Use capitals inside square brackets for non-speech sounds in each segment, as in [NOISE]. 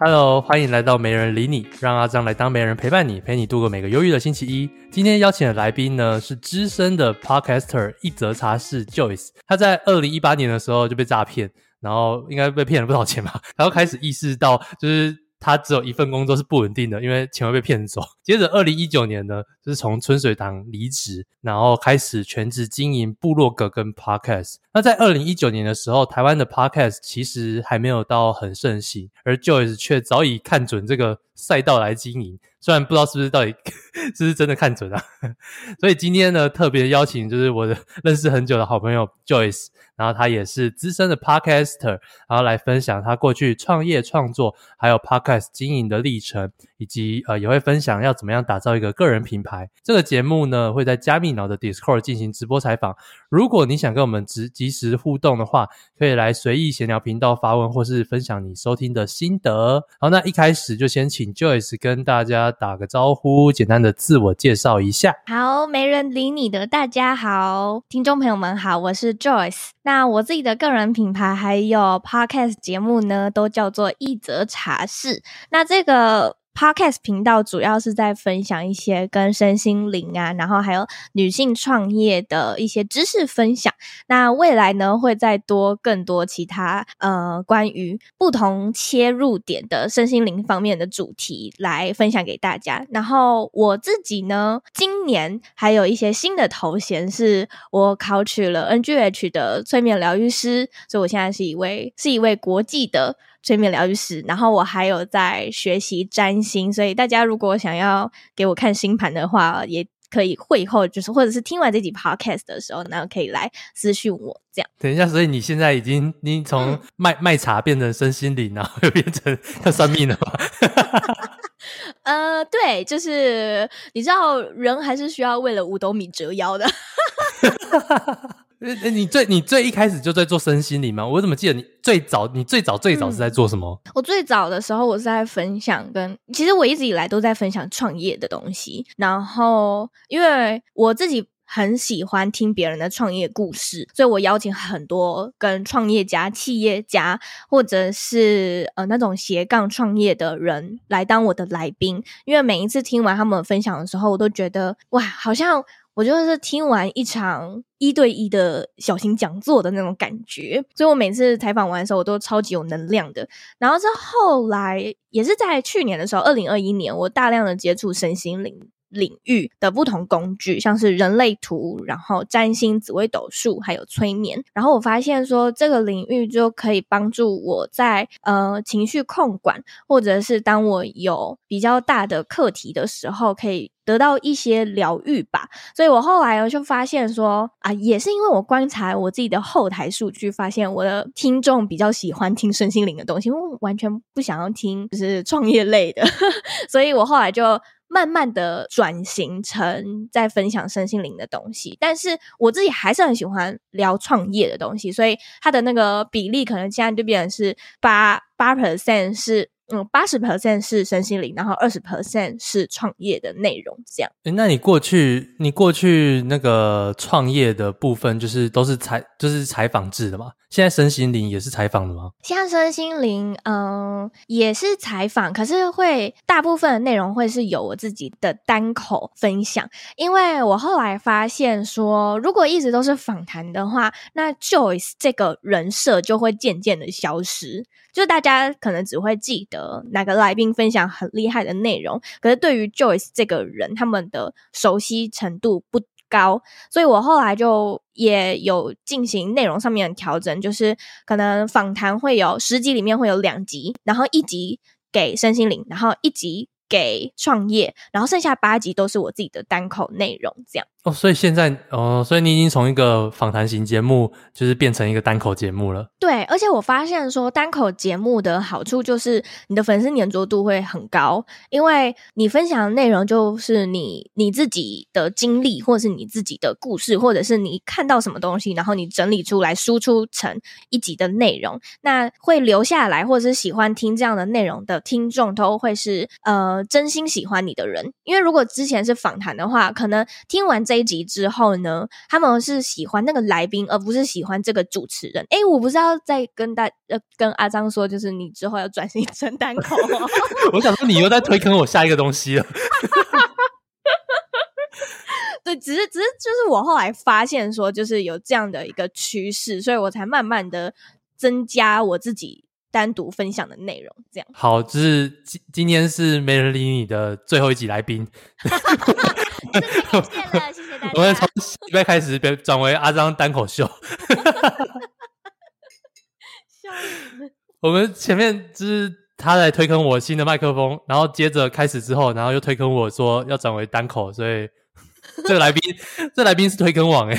Hello，欢迎来到没人理你，让阿张来当没人陪伴你，陪你度过每个忧郁的星期一。今天邀请的来宾呢是资深的 Podcaster 一则茶室 Joyce，他在二零一八年的时候就被诈骗，然后应该被骗了不少钱吧，然后开始意识到就是。他只有一份工作是不稳定的，因为钱会被骗走。[LAUGHS] 接着，二零一九年呢，就是从春水堂离职，然后开始全职经营部落格跟 Podcast。那在二零一九年的时候，台湾的 Podcast 其实还没有到很盛行，而 Joyce 却早已看准这个赛道来经营。虽然不知道是不是到底 [LAUGHS] 是不是真的看准啊，[LAUGHS] 所以今天呢，特别邀请就是我的认识很久的好朋友 Joyce，然后他也是资深的 Podcaster，然后来分享他过去创业创作还有 Podcast 经营的历程。以及呃也会分享要怎么样打造一个个人品牌。这个节目呢会在加密脑的 Discord 进行直播采访。如果你想跟我们直即时互动的话，可以来随意闲聊频道发问，或是分享你收听的心得。好，那一开始就先请 Joyce 跟大家打个招呼，简单的自我介绍一下。好，没人理你的大家好，听众朋友们好，我是 Joyce。那我自己的个人品牌还有 Podcast 节目呢，都叫做一则茶室。那这个。Podcast 频道主要是在分享一些跟身心灵啊，然后还有女性创业的一些知识分享。那未来呢，会再多更多其他呃关于不同切入点的身心灵方面的主题来分享给大家。然后我自己呢，今年还有一些新的头衔，是我考取了 NGH 的催眠疗愈师，所以我现在是一位是一位国际的。催眠疗愈师，然后我还有在学习占星，所以大家如果想要给我看星盘的话，也可以会后就是或者是听完这集 podcast 的时候，然后可以来私讯我这样。等一下，所以你现在已经你从卖、嗯、卖茶变成身心灵，然后又变成要算命了吗？[LAUGHS] 呃，对，就是你知道人还是需要为了五斗米折腰的。[LAUGHS] 你最你最一开始就在做身心灵吗？我怎么记得你最早你最早最早是在做什么？嗯，我最早的时候我是在分享跟，其实我一直以来都在分享创业的东西。然后因为我自己很喜欢听别人的创业故事，所以我邀请很多跟创业家、企业家或者是呃那种斜杠创业的人来当我的来宾。因为每一次听完他们分享的时候，我都觉得哇，好像。我就是听完一场一对一的小型讲座的那种感觉，所以我每次采访完的时候，我都超级有能量的。然后是后来，也是在去年的时候，二零二一年，我大量的接触身心灵。领域的不同工具，像是人类图，然后占星、紫微斗数，还有催眠。然后我发现说，这个领域就可以帮助我在呃情绪控管，或者是当我有比较大的课题的时候，可以得到一些疗愈吧。所以我后来呢就发现说，啊，也是因为我观察我自己的后台数据，发现我的听众比较喜欢听身心灵的东西，因为我完全不想要听就是创业类的，[LAUGHS] 所以我后来就。慢慢的转型成在分享身心灵的东西，但是我自己还是很喜欢聊创业的东西，所以它的那个比例可能现在就变成是八八 percent 是。嗯，八十 percent 是身心灵，然后二十 percent 是创业的内容，这样。诶，那你过去，你过去那个创业的部分，就是都是采，就是采访制的嘛？现在身心灵也是采访的吗？现在身心灵，嗯，也是采访，可是会大部分的内容会是有我自己的单口分享，因为我后来发现说，如果一直都是访谈的话，那 Joyce 这个人设就会渐渐的消失。就大家可能只会记得哪个来宾分享很厉害的内容，可是对于 Joyce 这个人，他们的熟悉程度不高，所以我后来就也有进行内容上面的调整，就是可能访谈会有十集里面会有两集，然后一集给身心灵，然后一集给创业，然后剩下八集都是我自己的单口内容，这样。哦，所以现在哦，所以你已经从一个访谈型节目，就是变成一个单口节目了。对，而且我发现说单口节目的好处就是你的粉丝黏着度会很高，因为你分享的内容就是你你自己的经历，或者是你自己的故事，或者是你看到什么东西，然后你整理出来输出成一集的内容，那会留下来，或者是喜欢听这样的内容的听众，都会是呃真心喜欢你的人。因为如果之前是访谈的话，可能听完这一集之后呢，他们是喜欢那个来宾，而不是喜欢这个主持人。哎，我不是要再跟大呃跟阿张说，就是你之后要转型成单口吗？[LAUGHS] 我想说你又在推坑我下一个东西了。[LAUGHS] 对，只是只是就是我后来发现说，就是有这样的一个趋势，所以我才慢慢的增加我自己单独分享的内容。这样好，就是今今天是没人理你的最后一集来宾。[LAUGHS] 谢谢，谢谢大家。我们从礼拜开始转为阿张单口秀。[LAUGHS] 我们前面就是他在推坑我新的麦克风，然后接着开始之后，然后又推坑我说要转为单口，所以。[LAUGHS] 这个来宾，这来宾是推坑王 [LAUGHS] 哎。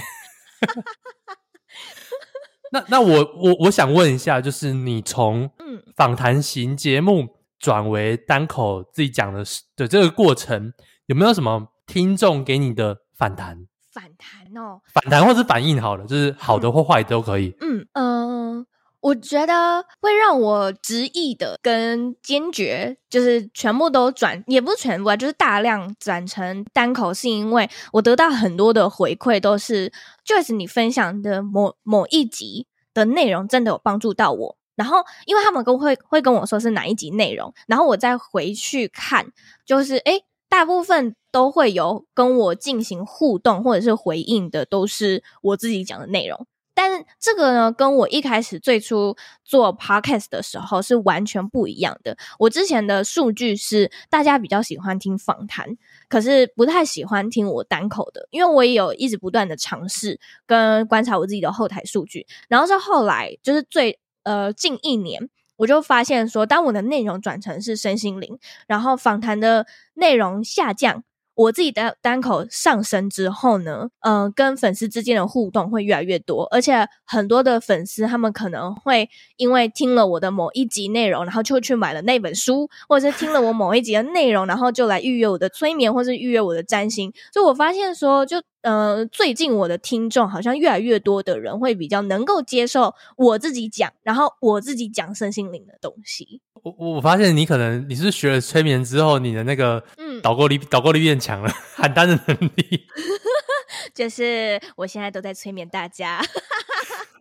那那我我我想问一下，就是你从访谈型节目转为单口自己讲的的这个过程，有没有什么听众给你的反弹？反弹哦，反弹或是反应好了，就是好的或坏都可以。嗯嗯。呃我觉得会让我执意的跟坚决，就是全部都转，也不是全部啊，就是大量转成单口，是因为我得到很多的回馈，都是 Joyce 你分享的某某一集的内容真的有帮助到我。然后，因为他们都会会跟我说是哪一集内容，然后我再回去看，就是诶，大部分都会有跟我进行互动或者是回应的，都是我自己讲的内容。但是这个呢，跟我一开始最初做 podcast 的时候是完全不一样的。我之前的数据是大家比较喜欢听访谈，可是不太喜欢听我单口的，因为我也有一直不断的尝试跟观察我自己的后台数据。然后是后来就是最呃近一年，我就发现说，当我的内容转成是身心灵，然后访谈的内容下降。我自己的单口上升之后呢，嗯、跟粉丝之间的互动会越来越多，而且很多的粉丝他们可能会因为听了我的某一集内容，然后就去买了那本书，或者是听了我某一集的内容，然后就来预约我的催眠，或是预约我的占星。所以我发现说，就呃，最近我的听众好像越来越多的人会比较能够接受我自己讲，然后我自己讲身心灵的东西。我我发现你可能你是学了催眠之后，你的那个嗯导购力导购力变强了，[LAUGHS] 喊单的能力。[LAUGHS] 就是我现在都在催眠大家。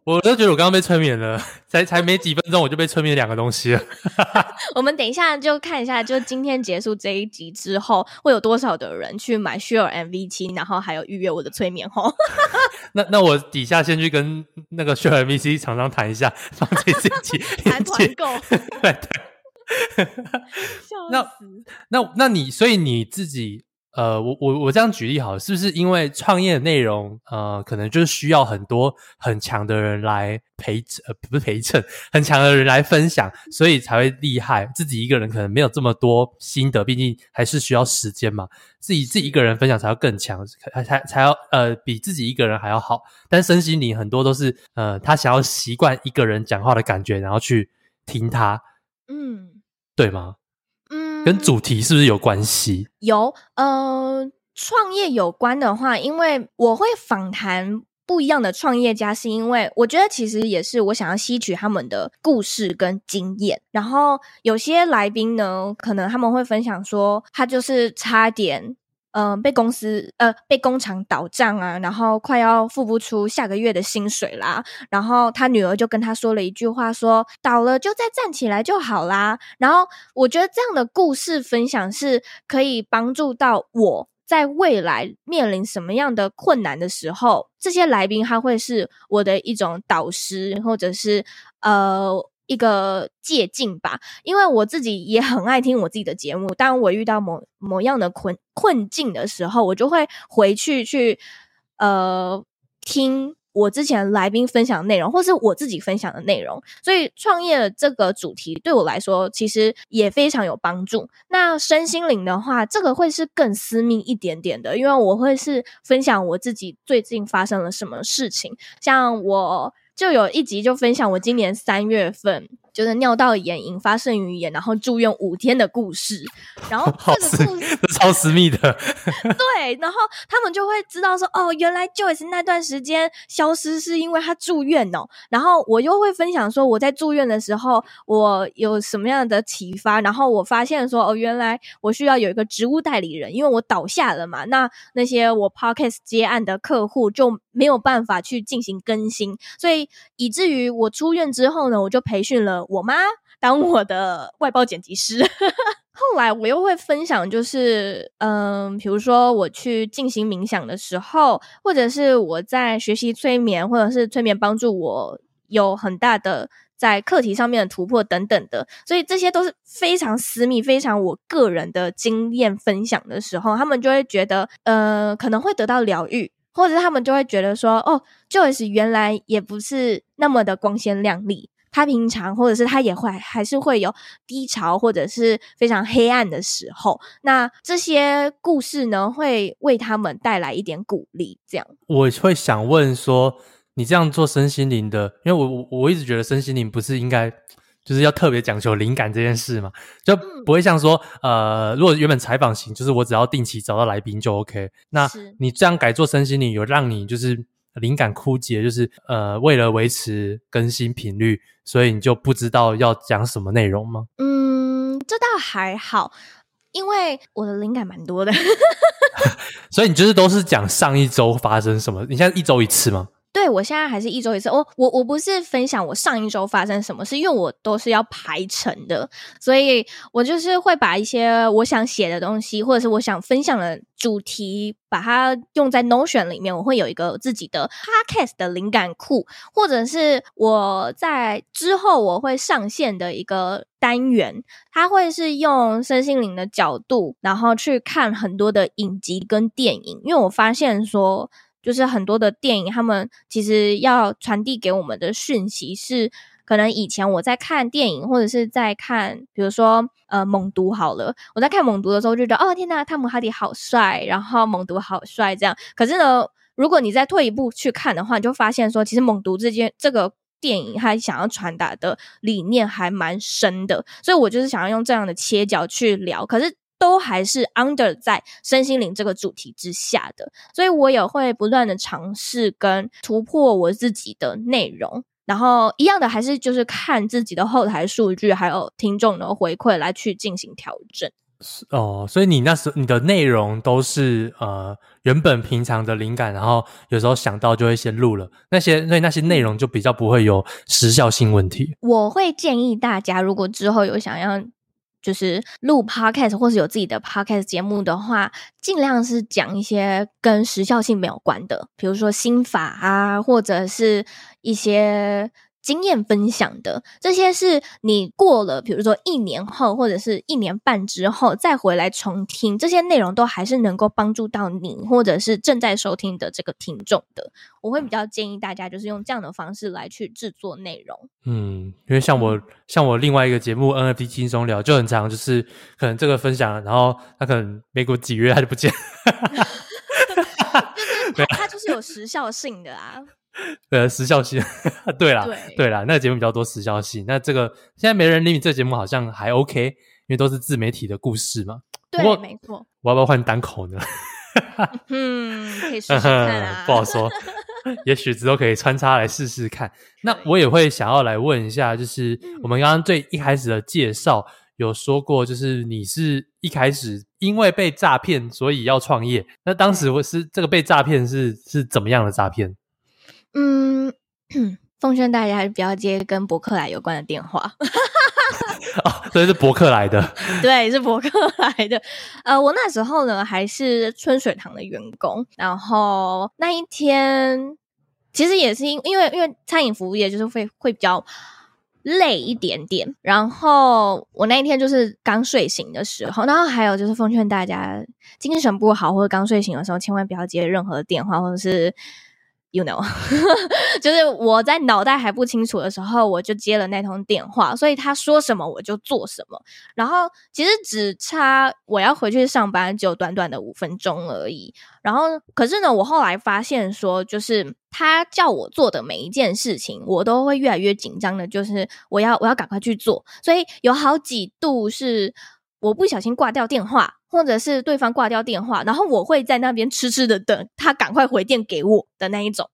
我都觉得我刚刚被催眠了，[LAUGHS] 才才没几分钟我就被催眠两个东西了。[LAUGHS] 我们等一下就看一下，就今天结束这一集之后，会有多少的人去买 Share MV 七然后还有预约我的催眠齁。[LAUGHS] 那那我底下先去跟那个 Share MV 七厂商谈一下，放这这一集谈团购。对对。那那那你，所以你自己。呃，我我我这样举例好了，是不是因为创业的内容，呃，可能就是需要很多很强的人来陪，呃，不是陪衬，很强的人来分享，所以才会厉害。自己一个人可能没有这么多心得，毕竟还是需要时间嘛。自己自己一个人分享才要更强，才才才要呃比自己一个人还要好。但身心灵很多都是呃，他想要习惯一个人讲话的感觉，然后去听他，嗯，对吗？跟主题是不是有关系？有，呃，创业有关的话，因为我会访谈不一样的创业家，是因为我觉得其实也是我想要吸取他们的故事跟经验。然后有些来宾呢，可能他们会分享说，他就是差点。嗯、被公司呃被工厂倒账啊，然后快要付不出下个月的薪水啦。然后他女儿就跟他说了一句话，说倒了就再站起来就好啦。然后我觉得这样的故事分享是可以帮助到我在未来面临什么样的困难的时候，这些来宾他会是我的一种导师，或者是呃。一个借镜吧，因为我自己也很爱听我自己的节目。当我遇到某某样的困困境的时候，我就会回去去呃听我之前来宾分享的内容，或是我自己分享的内容。所以创业这个主题对我来说，其实也非常有帮助。那身心灵的话，这个会是更私密一点点的，因为我会是分享我自己最近发生了什么事情，像我。就有一集就分享我今年三月份就是尿道炎引发肾盂炎，然后住院五天的故事。然后 [LAUGHS] 这个故事超私密的，[LAUGHS] 对。然后他们就会知道说，哦，原来 Joyce 那段时间消失是因为他住院哦。然后我又会分享说，我在住院的时候，我有什么样的启发。然后我发现说，哦，原来我需要有一个职务代理人，因为我倒下了嘛。那那些我 Podcast 接案的客户就没有办法去进行更新，所以以至于我出院之后呢，我就培训了我妈当我的外包剪辑师。[LAUGHS] 后来我又会分享，就是嗯，比如说我去进行冥想的时候，或者是我在学习催眠，或者是催眠帮助我有很大的在课题上面的突破等等的，所以这些都是非常私密、非常我个人的经验分享的时候，他们就会觉得呃，可能会得到疗愈。或者他们就会觉得说，哦，Joyce 原来也不是那么的光鲜亮丽，他平常或者是他也会还是会有低潮或者是非常黑暗的时候。那这些故事呢，会为他们带来一点鼓励。这样，我会想问说，你这样做身心灵的，因为我我我一直觉得身心灵不是应该。就是要特别讲求灵感这件事嘛，就不会像说，呃，如果原本采访型，就是我只要定期找到来宾就 OK。那你这样改做身心灵，有让你就是灵感枯竭，就是呃，为了维持更新频率，所以你就不知道要讲什么内容吗？嗯，这倒还好，因为我的灵感蛮多的。[LAUGHS] 所以你就是都是讲上一周发生什么？你现在一周一次吗？对，我现在还是一周一次。我我我不是分享我上一周发生什么事，因为我都是要排程的，所以我就是会把一些我想写的东西，或者是我想分享的主题，把它用在 Notion 里面。我会有一个自己的 Podcast 的灵感库，或者是我在之后我会上线的一个单元，它会是用身心灵的角度，然后去看很多的影集跟电影，因为我发现说。就是很多的电影，他们其实要传递给我们的讯息是，可能以前我在看电影或者是在看，比如说呃猛毒好了，我在看猛毒的时候就觉得哦天呐，汤姆哈迪好帅，然后猛毒好帅这样。可是呢，如果你再退一步去看的话，你就发现说，其实猛毒这件这个电影它想要传达的理念还蛮深的，所以我就是想要用这样的切角去聊。可是。都还是 under 在身心灵这个主题之下的，所以我也会不断的尝试跟突破我自己的内容，然后一样的还是就是看自己的后台数据，还有听众的回馈来去进行调整。哦，所以你那时候你的内容都是呃原本平常的灵感，然后有时候想到就会先录了那些，所以那些内容就比较不会有时效性问题。我会建议大家，如果之后有想要。就是录 podcast 或是有自己的 podcast 节目的话，尽量是讲一些跟时效性没有关的，比如说心法啊，或者是一些。经验分享的这些是你过了，比如说一年后或者是一年半之后再回来重听，这些内容都还是能够帮助到你或者是正在收听的这个听众的。我会比较建议大家就是用这样的方式来去制作内容。嗯，因为像我像我另外一个节目 NFT 轻松聊就很长，就是可能这个分享，然后他可能没过几月他就不见，[LAUGHS] 就是它就是有时效性的啊。呃，时效性，[LAUGHS] 对啦，对，对啦，那个节目比较多时效性。那这个现在没人理你，这个节目好像还 OK，因为都是自媒体的故事嘛。对，没错。我要不要换单口呢？嗯，可以试试 [LAUGHS] 看啊。不好说，也许之后可以穿插来试试看。那我也会想要来问一下，就是我们刚刚最一开始的介绍有说过，就是你是一开始因为被诈骗，所以要创业。那当时我是这个被诈骗是是怎么样的诈骗？嗯，[CLEARS THROAT] 奉劝大家还是不要接跟博客来有关的电话。[LAUGHS] 哦，所以是博客来的，[LAUGHS] 对，是博客来的。呃，我那时候呢还是春水堂的员工，然后那一天其实也是因因为因为餐饮服务业就是会会比较累一点点。然后我那一天就是刚睡醒的时候，然后还有就是奉劝大家精神不好或者刚睡醒的时候，千万不要接任何电话或者是。You know，[LAUGHS] 就是我在脑袋还不清楚的时候，我就接了那通电话，所以他说什么我就做什么。然后其实只差我要回去上班，只有短短的五分钟而已。然后可是呢，我后来发现说，就是他叫我做的每一件事情，我都会越来越紧张的，就是我要我要赶快去做。所以有好几度是我不小心挂掉电话。或者是对方挂掉电话，然后我会在那边痴痴的等他赶快回电给我的那一种，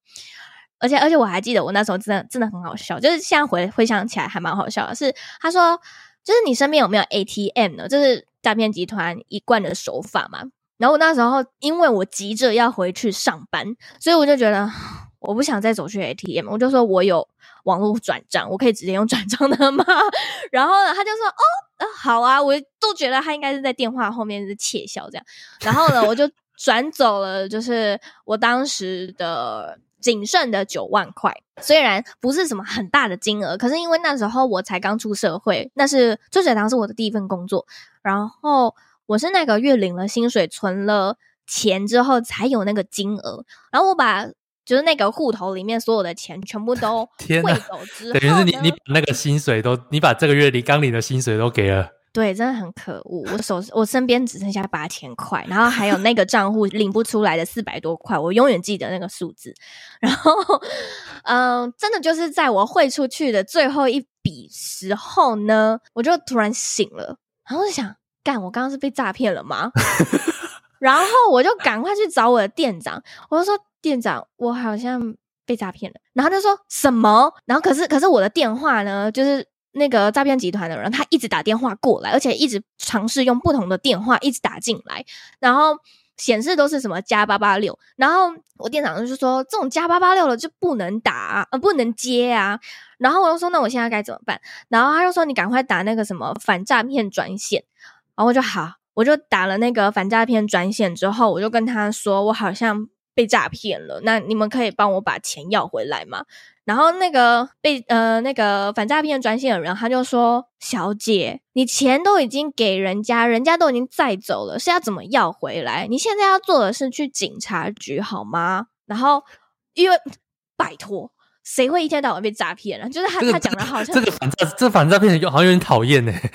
而且而且我还记得我那时候真的真的很好笑，就是现在回回想起来还蛮好笑的是，他说就是你身边有没有 ATM 呢？就是诈骗集团一贯的手法嘛。然后我那时候因为我急着要回去上班，所以我就觉得我不想再走去 ATM，我就说我有。网络转账，我可以直接用转账的吗？[LAUGHS] 然后呢，他就说：“哦，呃，好啊。”我都觉得他应该是在电话后面是窃笑这样。然后呢，我就 [LAUGHS] 转走了，就是我当时的仅剩的九万块。虽然不是什么很大的金额，可是因为那时候我才刚出社会，那是追水堂是我的第一份工作。然后我是那个月领了薪水，存了钱之后才有那个金额。然后我把。就是那个户头里面所有的钱全部都 [LAUGHS] 汇走之后，等于是你你把那个薪水都，你把这个月里刚领的薪水都给了。对，真的很可恶。我手我身边只剩下八千块，然后还有那个账户领不出来的四百多块，我永远记得那个数字。然后，嗯、呃，真的就是在我汇出去的最后一笔时候呢，我就突然醒了，然后我就想，干，我刚刚是被诈骗了吗？[LAUGHS] 然后我就赶快去找我的店长，我就说。店长，我好像被诈骗了。然后他就说什么？然后可是可是我的电话呢，就是那个诈骗集团的人，他一直打电话过来，而且一直尝试用不同的电话一直打进来，然后显示都是什么加八八六。然后我店长就说，这种加八八六的就不能打啊，呃，不能接啊。然后我就说，那我现在该怎么办？然后他就说，你赶快打那个什么反诈骗专线。然后我就好，我就打了那个反诈骗专线之后，我就跟他说，我好像。被诈骗了，那你们可以帮我把钱要回来吗？然后那个被呃那个反诈骗专线的人他就说：“小姐，你钱都已经给人家，人家都已经载走了，是要怎么要回来？你现在要做的是去警察局好吗？”然后因为拜托，谁会一天到晚被诈骗啊？就是他、这个、他讲的好像这个反诈这反诈骗人好像有点讨厌呢。对呀、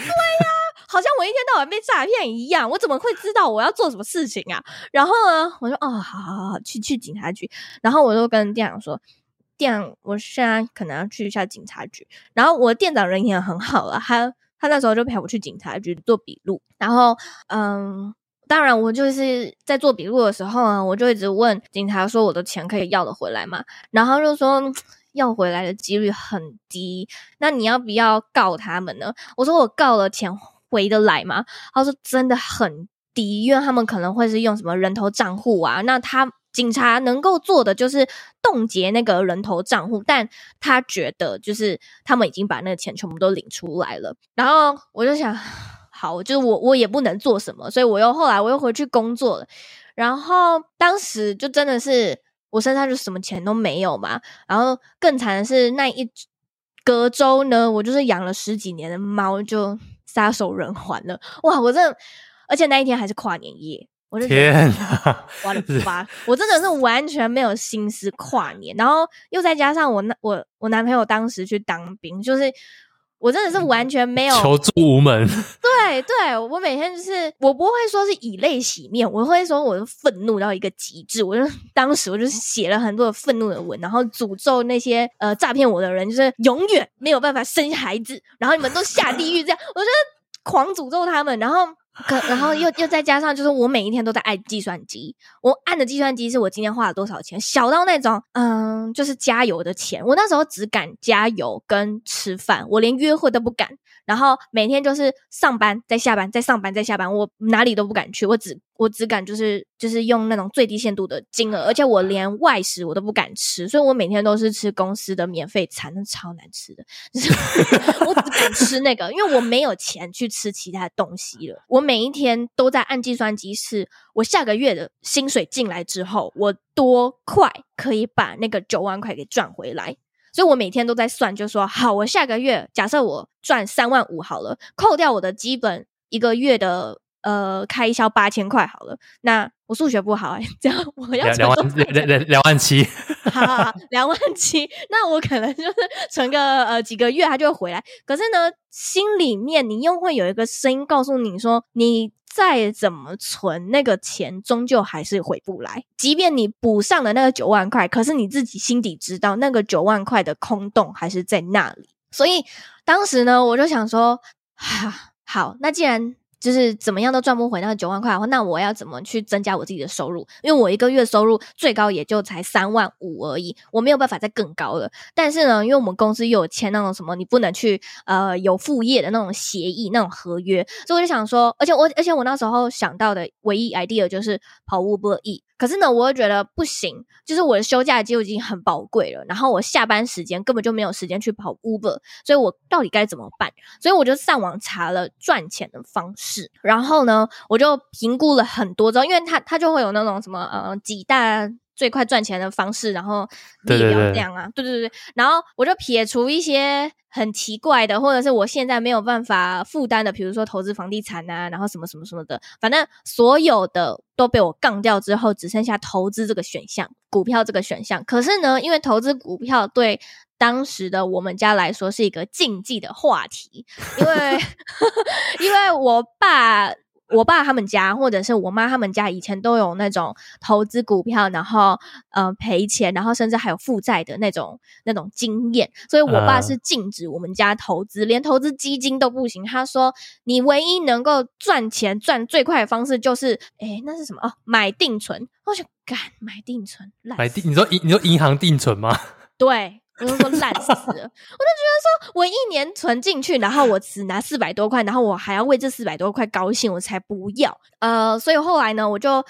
啊。好像我一天到晚被诈骗一样，我怎么会知道我要做什么事情啊？然后呢，我说哦，好好好，去去警察局。然后我就跟店长说，店长，我现在可能要去一下警察局。然后我店长人也很好了，他他那时候就陪我去警察局做笔录。然后嗯，当然我就是在做笔录的时候呢，我就一直问警察说，我的钱可以要得回来吗？然后就说要回来的几率很低。那你要不要告他们呢？我说我告了钱。回得来吗？他说真的很低，因为他们可能会是用什么人头账户啊。那他警察能够做的就是冻结那个人头账户，但他觉得就是他们已经把那个钱全部都领出来了。然后我就想，[SIGHS] 好，就是我我也不能做什么，所以我又后来我又回去工作了。然后当时就真的是我身上就什么钱都没有嘛。然后更惨的是那一隔周呢，我就是养了十几年的猫就。撒手人寰了，[LAUGHS] 哇！我真的，而且那一天还是跨年夜，我就觉得天啊，我的妈！我真的是完全没有心思跨年，然后又再加上我那我我男朋友当时去当兵，就是我真的是完全没有求助无门。[LAUGHS] 对对，我每天就是我不会说是以泪洗面，我会说我的愤怒到一个极致，我就当时我就写了很多的愤怒的文，然后诅咒那些呃诈骗我的人，就是永远没有办法生孩子，然后你们都下地狱这样，我觉得。狂诅咒他们，然后可，然后又又再加上，就是我每一天都在按计算机，我按的计算机是我今天花了多少钱，小到那种，嗯，就是加油的钱，我那时候只敢加油跟吃饭，我连约会都不敢。然后每天就是上班再下班再上班再下班，我哪里都不敢去，我只我只敢就是就是用那种最低限度的金额，而且我连外食我都不敢吃，所以我每天都是吃公司的免费餐，超难吃的，就 [LAUGHS] 是我只敢吃那个，因为我没有钱去吃其他东西了。我每一天都在按计算机，是我下个月的薪水进来之后，我多快可以把那个九万块给赚回来。所以我每天都在算，就说好，我下个月假设我赚三万五好了，扣掉我的基本一个月的呃开销八千块好了，那我数学不好哎、欸，这样我要两万两两两万七，好好好，两万七，那我可能就是存个呃几个月，它就会回来。可是呢，心里面你又会有一个声音告诉你说，你再怎么存，那个钱终究还是回不来。即便你补上了那个九万块，可是你自己心底知道，那个九万块的空洞还是在那里。所以当时呢，我就想说，哈，[SIGHS] 好，那既然。就是怎么样都赚不回那个九万块的话，那我要怎么去增加我自己的收入？因为我一个月收入最高也就才三万五而已，我没有办法再更高了。但是呢，因为我们公司又有签那种什么，你不能去呃有副业的那种协议、那种合约，所以我就想说，而且我而且我那时候想到的唯一 idea 就是跑 Uber Eats。可是呢，我又觉得不行，就是我的休假就已经很宝贵了，然后我下班时间根本就没有时间去跑 Uber，所以我到底该怎么办？所以我就上网查了赚钱的方式，然后呢，我就评估了很多之后，因为他他就会有那种什么呃几大。最快赚钱的方式，然后列表这样啊，对对对，然后我就撇除一些很奇怪的，或者是我现在没有办法负担的，比如说投资房地产啊，然后什么什么什么的，反正所有的都被我杠掉之后，只剩下投资这个选项，股票这个选项。可是呢，因为投资股票对当时的我们家来说是一个禁忌的话题，因为 [LAUGHS] 因为我爸。我爸他们家，或者是我妈他们家，以前都有那种投资股票，然后呃赔钱，然后甚至还有负债的那种那种经验。所以，我爸是禁止我们家投资，uh, 连投资基金都不行。他说，你唯一能够赚钱赚最快的方式就是，哎，那是什么？哦，买定存。我就敢买定存，买定？你说银？你说银行定存吗？[LAUGHS] 对。我就说烂死了，我就觉得说，我一年存进去，然后我只拿四百多块，然后我还要为这四百多块高兴，我才不要。呃，所以后来呢，我就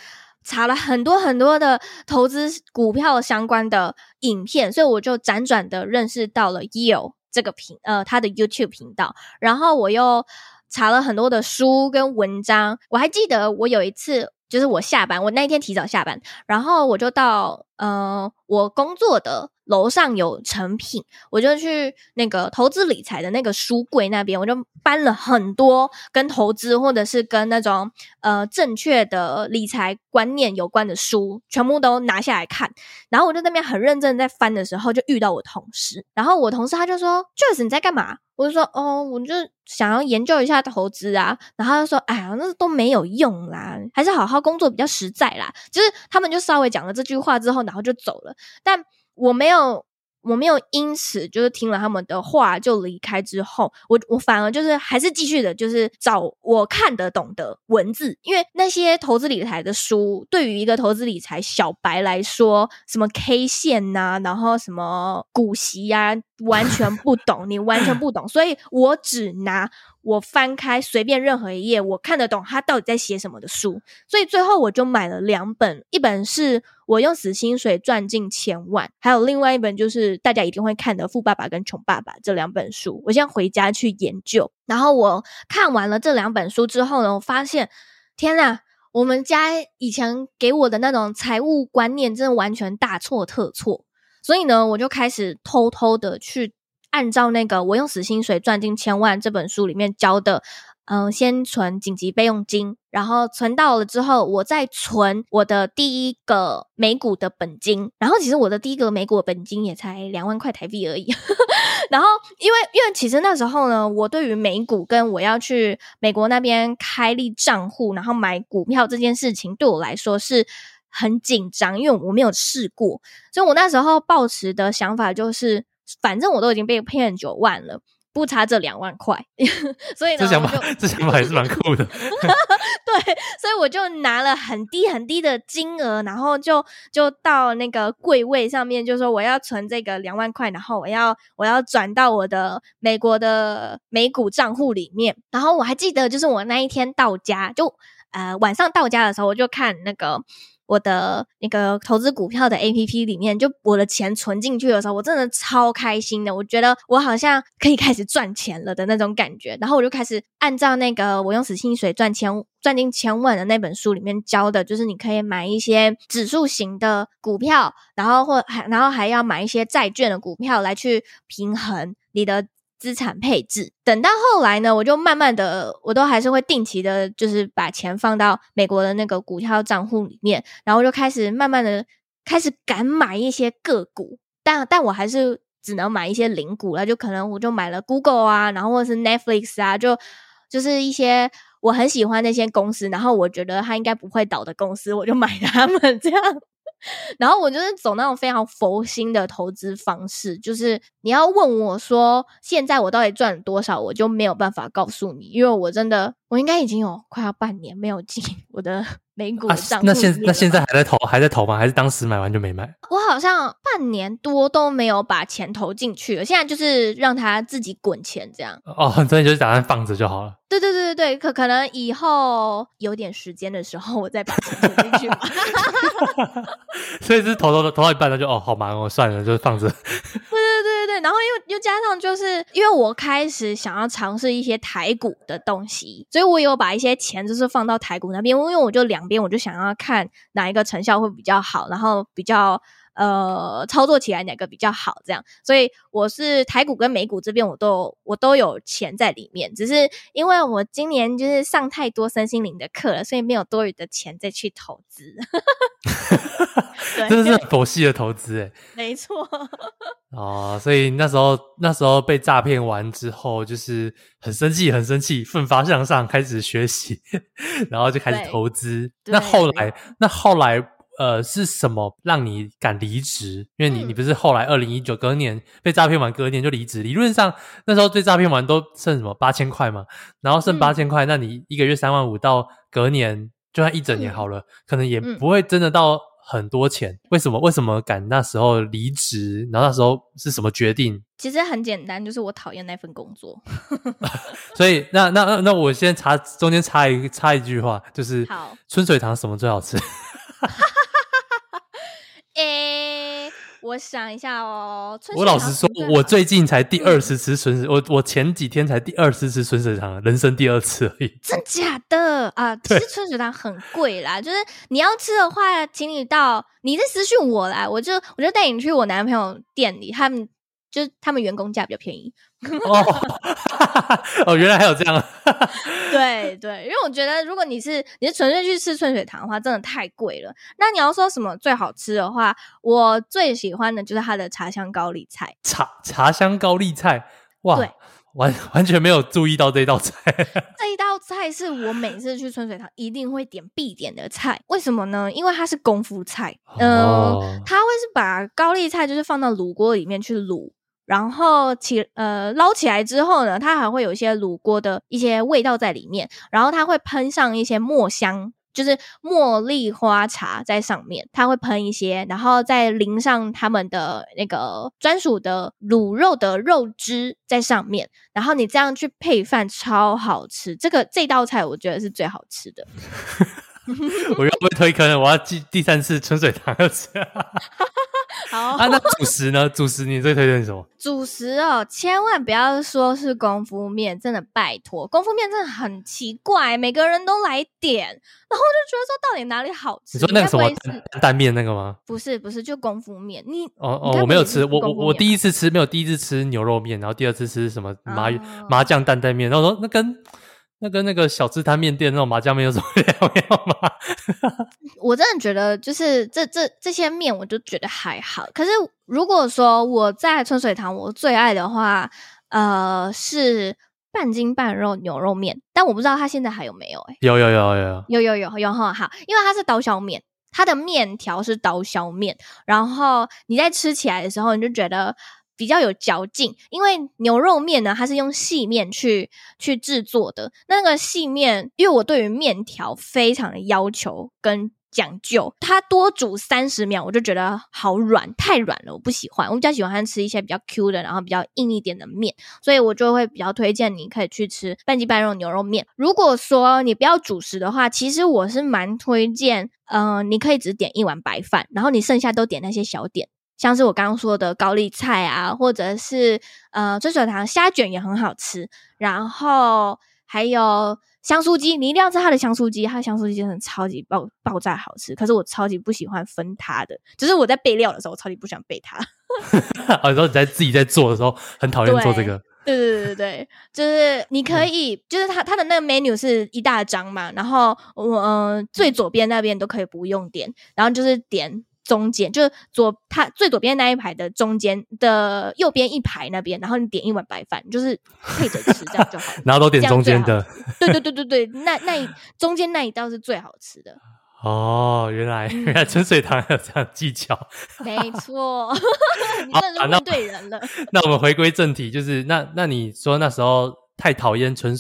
查了很多很多的投资股票相关的影片，所以我就辗转的认识到了 Yale 这个频呃他的 YouTube 频道，然后我又查了很多的书跟文章。我还记得我有一次。就是我下班，我那一天提早下班，然后我就到呃我工作的楼上有成品，我就去那个投资理财的那个书柜那边，我就搬了很多跟投资或者是跟那种呃正确的理财观念有关的书，全部都拿下来看。然后我就在那边很认真在翻的时候，就遇到我同事，然后我同事他就说 j o s 你在干嘛？”我就说：“哦，我就想要研究一下投资啊。”然后他说：“哎呀，那都没有用啦，还是好好工作比较实在啦。”就是他们就稍微讲了这句话之后，然后就走了。但我没有。我没有因此就是听了他们的话就离开之后，我我反而就是还是继续的，就是找我看得懂的文字，因为那些投资理财的书，对于一个投资理财小白来说，什么 K 线呐、啊，然后什么股息呀、啊，完全不懂，你完全不懂，所以我只拿。我翻开随便任何一页，我看得懂他到底在写什么的书，所以最后我就买了两本，一本是我用死薪水赚进千万，还有另外一本就是大家一定会看的《富爸爸跟穷爸爸》这两本书，我现在回家去研究。然后我看完了这两本书之后呢，我发现，天呐，我们家以前给我的那种财务观念真的完全大错特错，所以呢，我就开始偷偷的去。按照那个我用死薪水赚进千万这本书里面教的，嗯、先存紧急备用金，然后存到了之后，我再存我的第一个美股的本金。然后其实我的第一个美股的本金也才两万块台币而已。[LAUGHS] 然后因为因为其实那时候呢，我对于美股跟我要去美国那边开立账户，然后买股票这件事情，对我来说是很紧张，因为我没有试过，所以我那时候抱持的想法就是。反正我都已经被骗九万了，不差这两万块，[LAUGHS] 所以呢，这想法这想法还是蛮酷的。[LAUGHS] 对，所以我就拿了很低很低的金额，然后就就到那个柜位上面，就说我要存这个两万块，然后我要我要转到我的美国的美股账户里面。然后我还记得，就是我那一天到家，就呃晚上到家的时候，我就看那个。我的那个投资股票的 APP 里面，就我的钱存进去的时候，我真的超开心的。我觉得我好像可以开始赚钱了的那种感觉。然后我就开始按照那个我用死薪水赚钱赚进千万的那本书里面教的，就是你可以买一些指数型的股票，然后或还然后还要买一些债券的股票来去平衡你的资产配置。等到后来呢，我就慢慢的，我都还是会定期的，就是把钱放到美国的那个股票账户里面，然后就开始慢慢的开始敢买一些个股，但但我还是只能买一些零股了，就可能我就买了 Google 啊，然后或者是 Netflix 啊，就就是一些我很喜欢那些公司，然后我觉得它应该不会倒的公司，我就买它们这样。然后我就是走那种非常佛心的投资方式，就是你要问我说现在我到底赚了多少，我就没有办法告诉你，因为我真的我应该已经有快要半年没有进我的美股账户、啊。那现那现在还在投还在投吗？还是当时买完就没买？我好像半年多都没有把钱投进去了，现在就是让它自己滚钱这样。哦，[LAUGHS] 所以就是打算放着就好了。对对对对对，可可能以后有点时间的时候，我再把钱投进去吧。[LAUGHS] 所以是投投投到一半，他就哦，好忙哦，算了，就放着。[LAUGHS] 然后又又加上就是因为我开始想要尝试一些台股的东西，所以我有把一些钱就是放到台股那边，因为我就两边我就想要看哪一个成效会比较好，然后比较。呃，操作起来哪个比较好？这样，所以我是台股跟美股这边我都我都有钱在里面，只是因为我今年就是上太多身心灵的课了，所以没有多余的钱再去投资。[LAUGHS] 真的是很佛系的投资诶，[LAUGHS] 没错。[LAUGHS] 哦，所以那时候那时候被诈骗完之后，就是很生气，很生气，奋发向上，开始学习，[LAUGHS] 然后就开始投资。那后来，那后来。呃，是什么让你敢离职？因为你你不是后来二零一九隔年被诈骗完，隔年就离职。理论上那时候被诈骗完都剩什么八千块嘛，然后剩八千块，那你一个月三万五，到隔年就算一整年好了，可能也不会真的到很多钱。为什么？为什么敢那时候离职？然后那时候是什么决定？其实很简单，就是我讨厌那份工作。[LAUGHS] 所以那那那那我先插中间插一插一句话，就是好春水堂什么最好吃？[LAUGHS] 诶、欸，我想一下哦。我老实说，我最近才第二次吃春水，嗯、我我前几天才第二次吃春水堂，人生第二次而已。真假的啊？其实春水堂很贵啦，就是你要吃的话，请你到，你再私讯我来，我就我就带你去我男朋友店里，他们。就是他们员工价比较便宜哦，[LAUGHS] 哦，原来还有这样，[LAUGHS] 对对，因为我觉得如果你是你是纯粹去吃春水堂的话，真的太贵了。那你要说什么最好吃的话，我最喜欢的就是它的茶香高丽菜。茶茶香高丽菜，哇，对，完完全没有注意到这道菜。[LAUGHS] 这一道菜是我每次去春水堂一定会点必点的菜，为什么呢？因为它是功夫菜，嗯、呃，它会是把高丽菜就是放到卤锅里面去卤。然后起呃捞起来之后呢，它还会有一些卤锅的一些味道在里面，然后它会喷上一些墨香，就是茉莉花茶在上面，它会喷一些，然后再淋上他们的那个专属的卤肉的肉汁在上面，然后你这样去配饭超好吃，这个这道菜我觉得是最好吃的。[LAUGHS] 我又被推坑了，我要记第三次春水堂要吃。[LAUGHS] 好啊，那主食呢？主食你最推荐什么？[LAUGHS] 主食哦，千万不要说是功夫面，真的拜托，功夫面真的很奇怪，每个人都来点，然后我就觉得说到底哪里好吃？你说那个什么担担面那个吗？不是不是，就功夫面。你哦哦，我没有吃，我我我第一次吃没有，第一次吃牛肉面，然后第二次吃什么麻、哦、麻酱担担面，然后说那跟。那跟那个小吃摊面店那种麻酱面有什么 [LAUGHS] 两样吗？[LAUGHS] 我真的觉得，就是这这这些面，我就觉得还好。可是如果说我在春水堂，我最爱的话，呃，是半斤半肉牛肉面。但我不知道它现在还有没有、欸？哎，有有有有有有有有有哈好，因为它是刀削面，它的面条是刀削面，然后你在吃起来的时候，你就觉得。比较有嚼劲，因为牛肉面呢，它是用细面去去制作的。那个细面，因为我对于面条非常的要求跟讲究，它多煮三十秒，我就觉得好软，太软了，我不喜欢。我比较喜欢吃一些比较 Q 的，然后比较硬一点的面，所以我就会比较推荐你可以去吃半筋半肉牛肉面。如果说你不要主食的话，其实我是蛮推荐，嗯、呃，你可以只点一碗白饭，然后你剩下都点那些小点。像是我刚刚说的高丽菜啊，或者是呃春水堂虾卷也很好吃，然后还有香酥鸡，你一定要吃它的香酥鸡，它的香酥鸡真的超级爆爆炸好吃。可是我超级不喜欢分它的，就是我在备料的时候，我超级不喜欢备它。有时候你在自己在做的时候，很讨厌做这个。对对对对对，就是你可以，嗯、就是它它的那个 menu 是一大张嘛，然后我嗯、呃、最左边那边都可以不用点，然后就是点中间，就是左它最左边那一排的中间的右边一排那边，然后你点一碗白饭，就是配着吃这样就好。[LAUGHS] 然后都点中间的。对对对对对，那那一中间那一道是最好吃的。哦，原来 [LAUGHS] 原来春水堂有这样技巧，[LAUGHS] 没错，你真的是问对人了。啊、那，那我们回归正题，就是那那你说那时候太讨厌春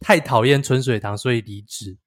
太讨厌春水堂，所以离职。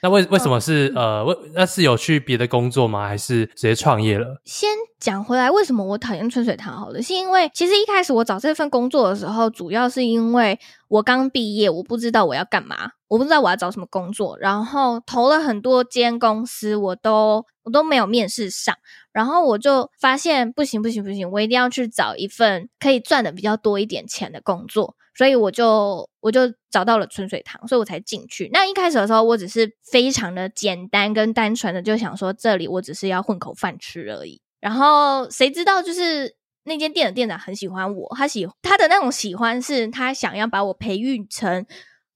嗯，那为为什么是、哦、呃为那是有去别的工作吗？还是直接创业了？先讲回来，为什么我讨厌春水堂？好的，是因为其实一开始我找这份工作的时候，主要是因为我刚毕业，我不知道我要干嘛。我不知道我要找什么工作，然后投了很多间公司，我都我都没有面试上，然后我就发现不行不行不行，我一定要去找一份可以赚的比较多一点钱的工作，所以我就我就找到了春水堂，所以我才进去。那一开始的时候，我只是非常的简单跟单纯的就想说，这里我只是要混口饭吃而已。然后谁知道就是那间店的店长很喜欢我，他喜他的那种喜欢是他想要把我培育成。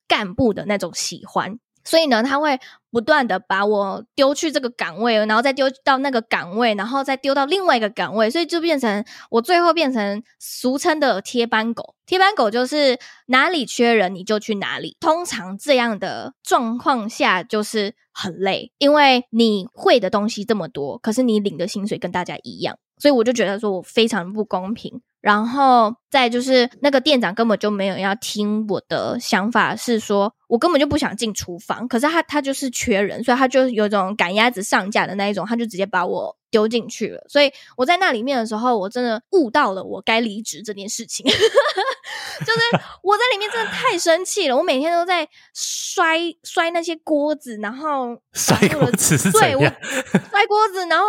干部的那种喜欢，所以呢，他会不断的把我丢去这个岗位，然后再丢到那个岗位，然后再丢到另外一个岗位，所以就变成我最后变成俗称的贴班狗。贴班狗就是哪里缺人你就去哪里。通常这样的状况下就是很累，因为你会的东西这么多，可是你领的薪水跟大家一样，所以我就觉得说我非常不公平。然后再就是那个店长根本就没有要听我的想法，是说我根本就不想进厨房，可是他他就是缺人，所以他就有种赶鸭子上架的那一种，他就直接把我丢进去了。所以我在那里面的时候，我真的悟到了我该离职这件事情。[LAUGHS] 就是我在里面真的太生气了，我每天都在摔摔那些锅子，然后 [LAUGHS] 摔锅子是？对，我 [LAUGHS] 摔锅子，然后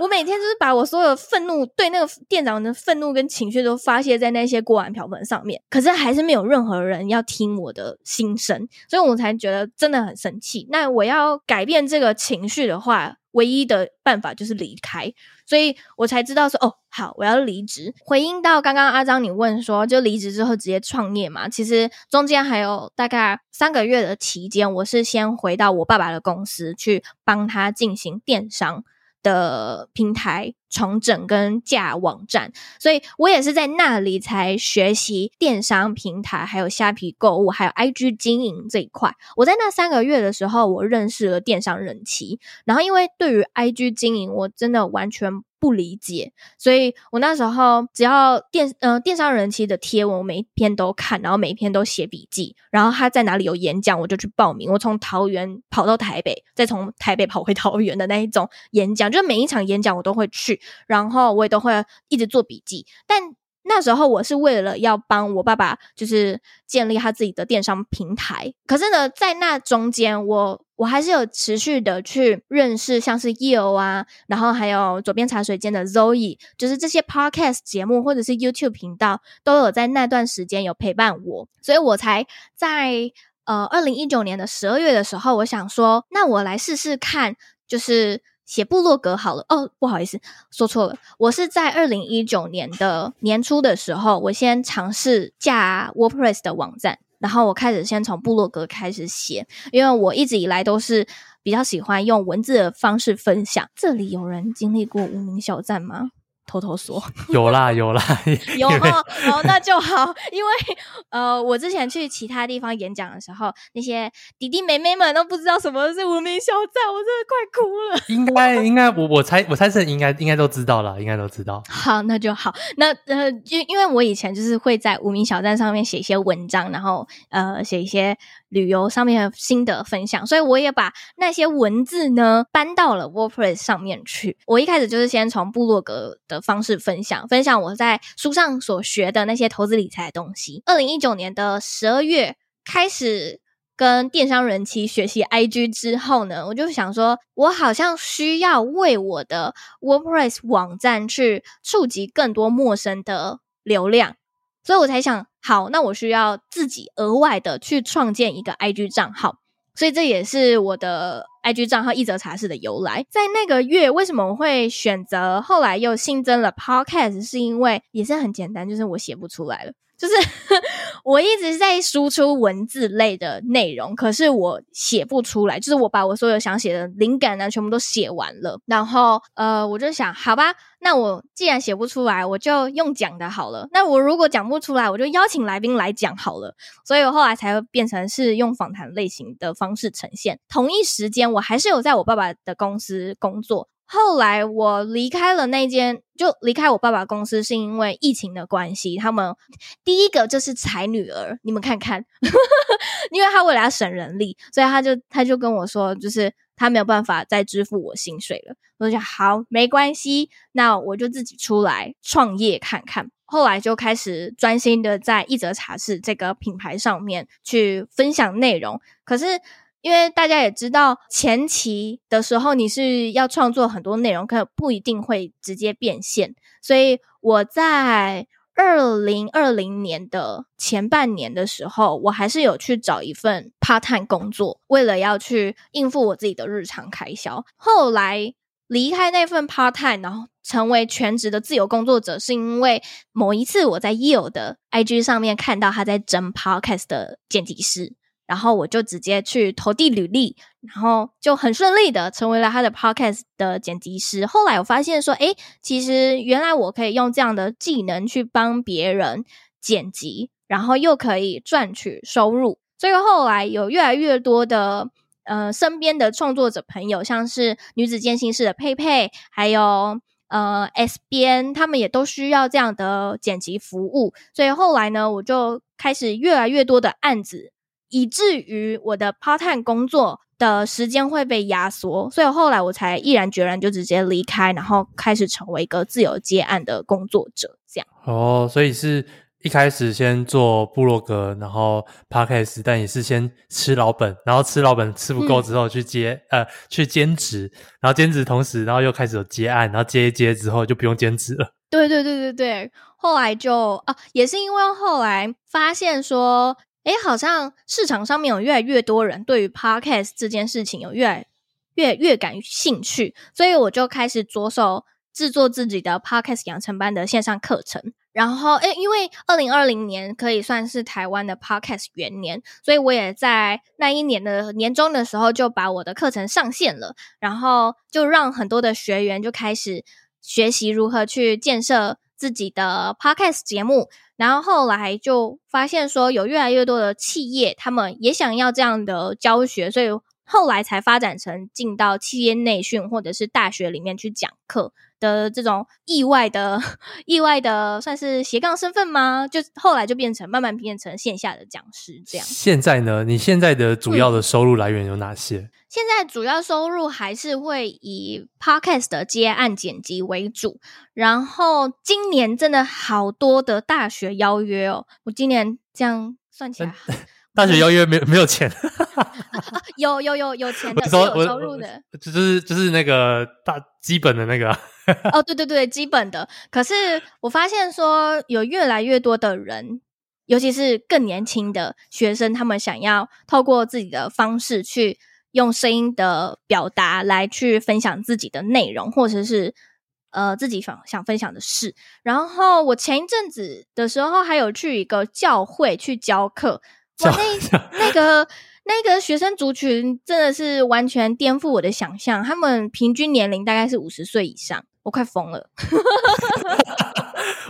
我每天就是把我所有愤怒对那个店长的愤怒跟情绪都发泄在那些锅碗瓢盆上面，可是还是没有任何人要听我的心声，所以我才觉得真的很生气。那我要改变这个情绪的话，唯一的办法就是离开，所以我才知道说，哦，好，我要离职。回应到刚刚阿张你问说，就离职之后直接创业嘛？其实中间还有大概三个月的期间，我是先回到我爸爸的公司去帮他进行电商。的平台重整跟架网站，所以我也是在那里才学习电商平台，还有虾皮购物，还有 IG 经营这一块。我在那三个月的时候，我认识了电商人妻，然后因为对于 IG 经营，我真的完全。不理解，所以我那时候只要电呃电商人妻的贴文，我每一篇都看，然后每一篇都写笔记，然后他在哪里有演讲，我就去报名。我从桃园跑到台北，再从台北跑回桃园的那一种演讲，就是每一场演讲我都会去，然后我也都会一直做笔记，但。那时候我是为了要帮我爸爸，就是建立他自己的电商平台。可是呢，在那中间，我我还是有持续的去认识，像是 Yale 啊，然后还有左边茶水间的 Zoe，就是这些 Podcast 节目或者是 YouTube 频道，都有在那段时间有陪伴我，所以我才在呃二零一九年的十二月的时候，我想说，那我来试试看，就是。写部落格好了哦，不好意思，说错了。我是在二零一九年的年初的时候，我先尝试架 WordPress 的网站，然后我开始先从部落格开始写，因为我一直以来都是比较喜欢用文字的方式分享。这里有人经历过无名小站吗？偷偷说，有 [LAUGHS] 啦有啦，有哦，哦，那就好，[LAUGHS] 因为呃，我之前去其他地方演讲的时候，那些弟弟妹妹们都不知道什么是无名小站，我真的快哭了。应该应该，我我猜我猜是应该应该都知道了，应该都知道。好，那就好。那呃，因因为我以前就是会在无名小站上面写一些文章，然后呃，写一些。旅游上面的心得分享，所以我也把那些文字呢搬到了 WordPress 上面去。我一开始就是先从部落格的方式分享，分享我在书上所学的那些投资理财的东西。二零一九年的十二月开始跟电商人妻学习 IG 之后呢，我就想说，我好像需要为我的 WordPress 网站去触及更多陌生的流量。所以我才想，好，那我需要自己额外的去创建一个 IG 账号，所以这也是我的 IG 账号一则茶室的由来。在那个月，为什么我会选择后来又新增了 Podcast？是因为也是很简单，就是我写不出来了。就是 [LAUGHS] 我一直在输出文字类的内容，可是我写不出来。就是我把我所有想写的灵感呢，全部都写完了，然后呃，我就想，好吧，那我既然写不出来，我就用讲的好了。那我如果讲不出来，我就邀请来宾来讲好了。所以我后来才会变成是用访谈类型的方式呈现。同一时间，我还是有在我爸爸的公司工作。后来我离开了那间，就离开我爸爸公司，是因为疫情的关系。他们第一个就是裁女儿，你们看看，[LAUGHS] 因为他为了要省人力，所以他就他就跟我说，就是他没有办法再支付我薪水了。我就好，没关系，那我就自己出来创业看看。后来就开始专心的在一则茶室这个品牌上面去分享内容，可是。因为大家也知道，前期的时候你是要创作很多内容，可不一定会直接变现。所以我在二零二零年的前半年的时候，我还是有去找一份 part time 工作，为了要去应付我自己的日常开销。后来离开那份 part time，然后成为全职的自由工作者，是因为某一次我在 EEL 的 IG 上面看到他在征 podcast 的剪辑师。然后我就直接去投递履历，然后就很顺利的成为了他的 podcast 的剪辑师。后来我发现说，诶，其实原来我可以用这样的技能去帮别人剪辑，然后又可以赚取收入。所以后来有越来越多的呃身边的创作者朋友，像是女子健心室的佩佩，还有呃 S 编，他们也都需要这样的剪辑服务。所以后来呢，我就开始越来越多的案子。以至于我的 part time 工作的时间会被压缩，所以后来我才毅然决然就直接离开，然后开始成为一个自由接案的工作者。这样哦，所以是一开始先做部落格，然后 podcast，但也是先吃老本，然后吃老本吃不够之后去接、嗯、呃去兼职，然后兼职同时，然后又开始有接案，然后接一接之后就不用兼职了。对对对对对，后来就啊，也是因为后来发现说。诶，好像市场上面有越来越多人对于 podcast 这件事情有越来越越感兴趣，所以我就开始着手制作自己的 podcast 养成班的线上课程。然后，诶，因为二零二零年可以算是台湾的 podcast 元年，所以我也在那一年的年终的时候就把我的课程上线了，然后就让很多的学员就开始学习如何去建设自己的 podcast 节目。然后后来就发现说，有越来越多的企业，他们也想要这样的教学，所以后来才发展成进到企业内训或者是大学里面去讲课的这种意外的、意外的，算是斜杠身份吗？就后来就变成慢慢变成线下的讲师这样。现在呢？你现在的主要的收入来源有哪些？嗯现在主要收入还是会以 podcast 的接案剪辑为主，然后今年真的好多的大学邀约哦，我今年这样算起来，大学邀约没有没有钱，[LAUGHS] 有有有有钱的，有收入的，就是就是那个大基本的那个，哦对对对，基本的。可是我发现说有越来越多的人，尤其是更年轻的学生，他们想要透过自己的方式去。用声音的表达来去分享自己的内容，或者是呃自己想想分享的事。然后我前一阵子的时候，还有去一个教会去教课，哇，那那个那个学生族群真的是完全颠覆我的想象。他们平均年龄大概是五十岁以上，我快疯了。[LAUGHS]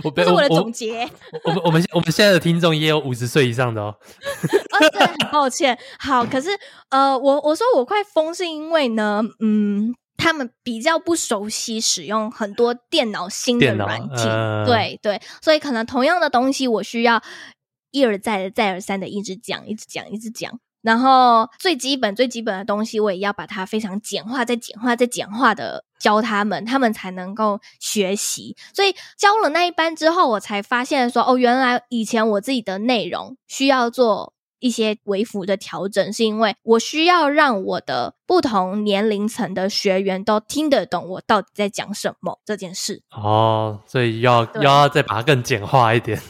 我这是我的总结。我们我们我们现在的听众也有五十岁以上的哦。[LAUGHS] 哦，对，很抱歉。好，可是呃，我我说我快疯是因为呢，嗯，他们比较不熟悉使用很多电脑新的软件，呃、对对，所以可能同样的东西，我需要一而再的再而三的一直讲，一直讲，一直讲。然后最基本最基本的东西，我也要把它非常简化，再简化，再简化的教他们，他们才能够学习。所以教了那一班之后，我才发现说，哦，原来以前我自己的内容需要做一些微幅的调整，是因为我需要让我的不同年龄层的学员都听得懂我到底在讲什么这件事。哦，所以要要再把它更简化一点。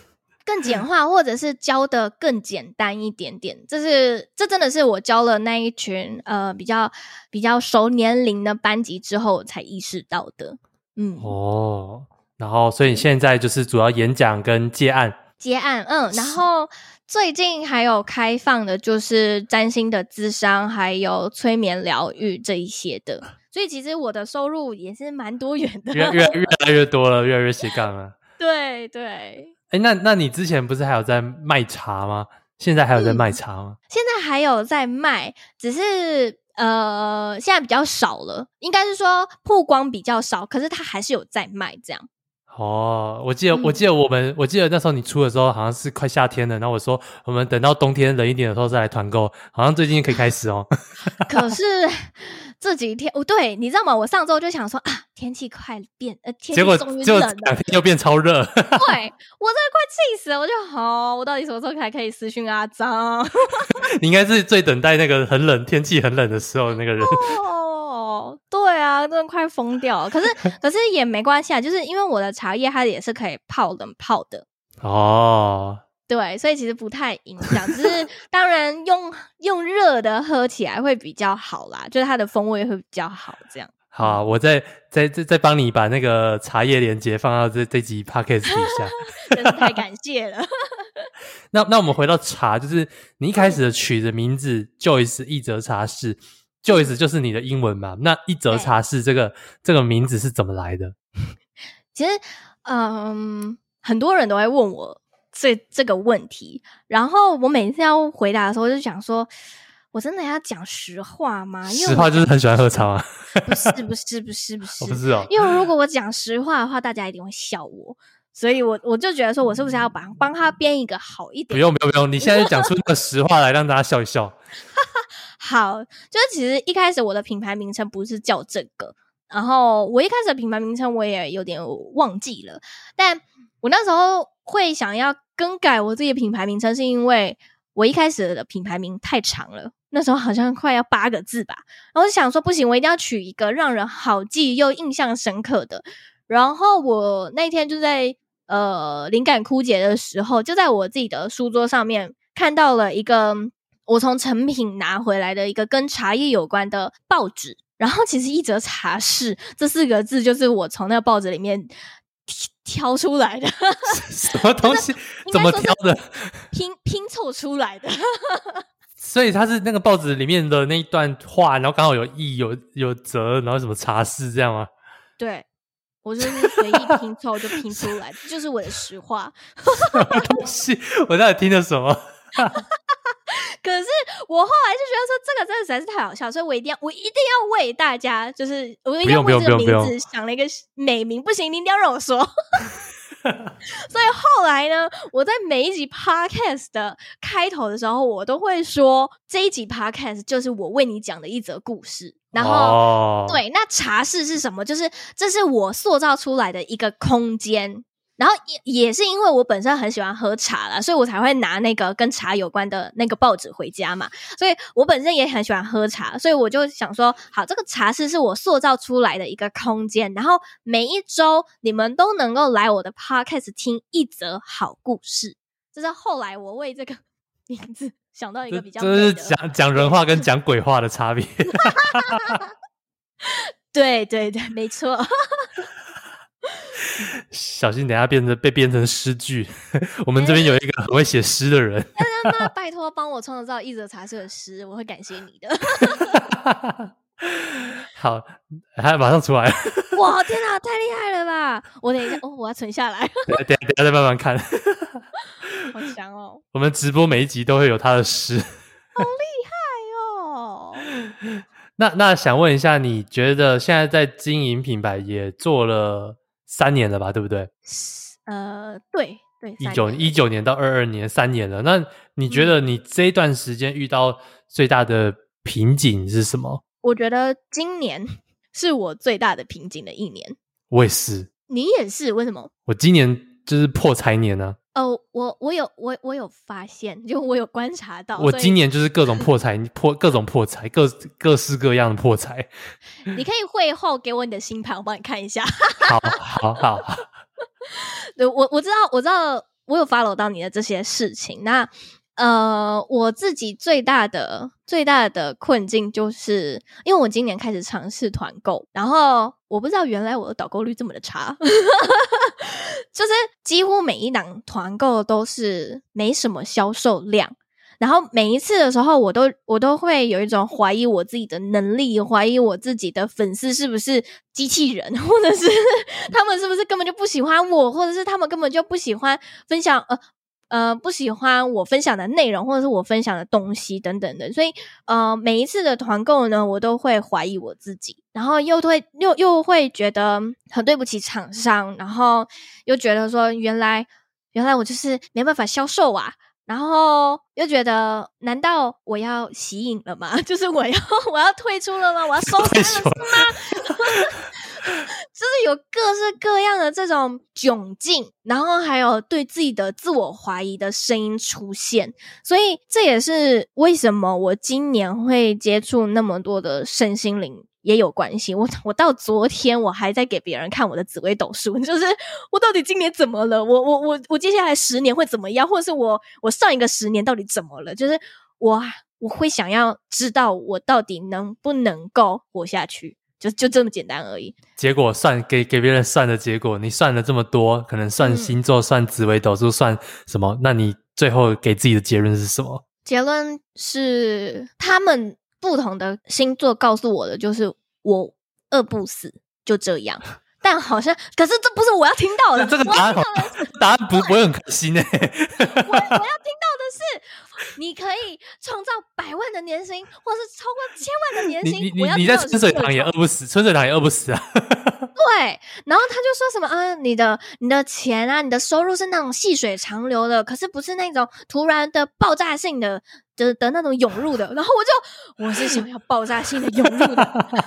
更简化，或者是教的更简单一点点，这是这真的是我教了那一群呃比较比较熟年龄的班级之后才意识到的。嗯，哦，然后所以你现在就是主要演讲跟接案，接案，嗯，然后最近还有开放的就是占星的智商，还有催眠疗愈这一些的，所以其实我的收入也是蛮多元的，越越越来越多了，越来越斜杠了。对 [LAUGHS] 对，哎，那那你之前不是还有在卖茶吗？现在还有在卖茶吗？嗯，现在还有在卖，只是呃，现在比较少了，应该是说曝光比较少，可是它还是有在卖这样。哦，我记得，我记得我们，嗯、我记得那时候你出的时候好像是快夏天了，然后我说我们等到冬天冷一点的时候再来团购，好像最近可以开始哦。[LAUGHS] 可是这几天，哦，对，你知道吗？我上周就想说啊，天气快变，呃，天气终于冷了，结果两天又变超热。对，[LAUGHS] 我真的快气死了，我就好、哦，我到底什么时候才可以私讯阿张？[LAUGHS] 你应该是最等待那个很冷、天气很冷的时候的那个人。哦对啊，真的快疯掉了。可是，[LAUGHS] 可是也没关系啊，就是因为我的茶叶它也是可以泡冷泡的哦。对，所以其实不太影响。只是当然用用热的喝起来会比较好啦，就是它的风味会比较好。这样好、啊，我再再再再帮你把那个茶叶连接放到这这集 podcast 底下，[LAUGHS] 真是太感谢了。那那我们回到茶，就是你一开始的取的名字、嗯、Joyce 一则茶室。Joyce 就是你的英文嘛？那一则茶室这个这个名字是怎么来的？[LAUGHS] 其实，嗯，很多人都会问我这这个问题，然后我每次要回答的时候，就想说，我真的要讲实话吗？因为实话就是很喜欢喝茶啊？不是，不是，不是，不是，不是哦。因为如果我讲实话的话，大家一定会笑我，所以我我就觉得说，我是不是要帮帮他编一个好一点？不用，不用，不用，你现在就讲出那个实话来，让大家笑一笑。[LAUGHS] 好，就是其实一开始我的品牌名称不是叫这个，然后我一开始的品牌名称我也有点忘记了，但我那时候会想要更改我自己的品牌名称，是因为我一开始的品牌名太长了，那时候好像快要八个字吧，然后我就想说不行，我一定要取一个让人好记又印象深刻的。然后我那天就在呃灵感枯竭的时候，就在我自己的书桌上面看到了一个。我从成品拿回来的一个跟茶叶有关的报纸，然后其实一则茶室这四个字就是我从那个报纸里面挑出来的。[LAUGHS] 什么东西？怎么挑的？拼拼凑出来的。[LAUGHS] 所以它是那个报纸里面的那一段话，然后刚好有意有有折，然后什么茶室这样吗？对，我就是随意拼凑就拼出来，这就是我的实话。[LAUGHS] 什么东西？我到底听的什么？可是我后来就觉得说这个真的实在是太好笑，所以我一定要我一定要为大家，就是我一定要为这个名字想了一个美名，不，行，你一定要让我说。[LAUGHS] 所以后来呢，我在每一集 podcast 的开头的时候，我都会说这一集 podcast 就是我为你讲的一则故事。然后、哦、对，那茶室是什么？就是这是我塑造出来的一个空间。然后也也是因为我本身很喜欢喝茶啦，所以我才会拿那个跟茶有关的那个报纸回家嘛。所以我本身也很喜欢喝茶，所以我就想说，好，这个茶室是我塑造出来的一个空间，然后每一周你们都能够来我的 podcast 听一则好故事。这是后来我为这个 [LAUGHS] 名字想到一个比较，这是讲讲人话跟讲鬼话的差别。[LAUGHS] [LAUGHS] 对对对，没错。[LAUGHS] 小心，等下变成被变成诗句。[LAUGHS] 我们这边有一个很会写诗的人，[LAUGHS] 那那拜托帮我创造一则茶社的诗，我会感谢你的。好，他马上出来。哇，天哪，太厉害了吧！我等一下，哦，我要存下来。等下，等下，等下再慢慢看。好香哦！我们直播每一集都会有他的诗，好厉害哦。那那想问一下，你觉得现在在经营品牌也做了？三年了吧，对不对？呃，对对，一九一九年到二二年，三年了。那你觉得你这段时间遇到最大的瓶颈是什么？我觉得今年是我最大的瓶颈的一年。我也是，你也是？为什么？我今年就是破财年呢、啊。哦，我我有我我有发现，就我有观察到，我今年就是各种破财破各种破财，各各式各样的破财。[LAUGHS] 你可以会后给我你的星盘，我帮你看一下。[LAUGHS] 好，好，好，好。[LAUGHS] 对，我我知道，我知道，我有 follow 到你的这些事情。那呃，我自己最大的最大的困境就是，因为我今年开始尝试团购，然后我不知道原来我的导购率这么的差，[LAUGHS] 就是几乎每一档团购都是没什么销售量，然后每一次的时候，我都我都会有一种怀疑我自己的能力，怀疑我自己的粉丝是不是机器人，或者是 [LAUGHS] 他们是不是根本就不喜欢我，或者是他们根本就不喜欢分享呃。呃，不喜欢我分享的内容，或者是我分享的东西等等的，所以呃，每一次的团购呢，我都会怀疑我自己，然后又会又又会觉得很对不起厂商，然后又觉得说原来原来我就是没办法销售啊，然后又觉得难道我要息影了吗？[LAUGHS] 就是我要 [LAUGHS] 我要退出了吗？我要 [LAUGHS] 收山了是吗？就是有各式各样的这种窘境，然后还有对自己的自我怀疑的声音出现，所以这也是为什么我今年会接触那么多的身心灵也有关系。我我到昨天我还在给别人看我的紫微斗数，[LAUGHS] 就是我到底今年怎么了？我我我我接下来十年会怎么样？或者是我我上一个十年到底怎么了？就是我我会想要知道我到底能不能够活下去。就就这么简单而已。结果算给给别人算的结果，你算了这么多，可能算星座、嗯、算紫微斗数、算什么？那你最后给自己的结论是什么？结论是他们不同的星座告诉我的，就是我饿不死，就这样。[LAUGHS] 但好像，可是这不是我要听到的。这个答案，答案不不会很开心诶。我我要听到的是，[LAUGHS] 你可以创造百万的年薪，或是超过千万的 [LAUGHS] 年薪。你你你在春水堂也饿不死，春水堂也饿不死啊。[LAUGHS] 对，然后他就说什么啊，你的你的钱啊，你的收入是那种细水长流的，可是不是那种突然的爆炸性的就是的那种涌入的。然后我就我是想要爆炸性的涌入的。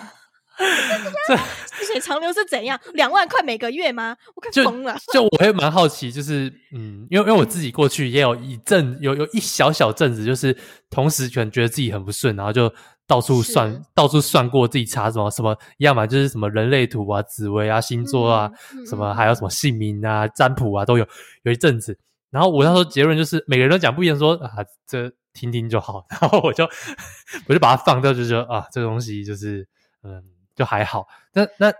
这细水长流是怎样？两万块每个月吗？我快疯了！就，就我会蛮好奇，就是嗯，因为因为我自己过去也有一阵，有有一小小阵子，就是同时可能觉得自己很不顺，然后就到处算，到处算过自己查什么什么，样嘛就是什么人类图啊、紫薇啊、星座啊，嗯、什么还有什么姓名啊、占卜啊都有。有一阵子，然后我那时候结论就是每个人都讲不一样说，说啊，这听听就好。[LAUGHS] 然后我就 [LAUGHS] 我就把它放掉，就说啊，这个东西就是嗯。就还好，那那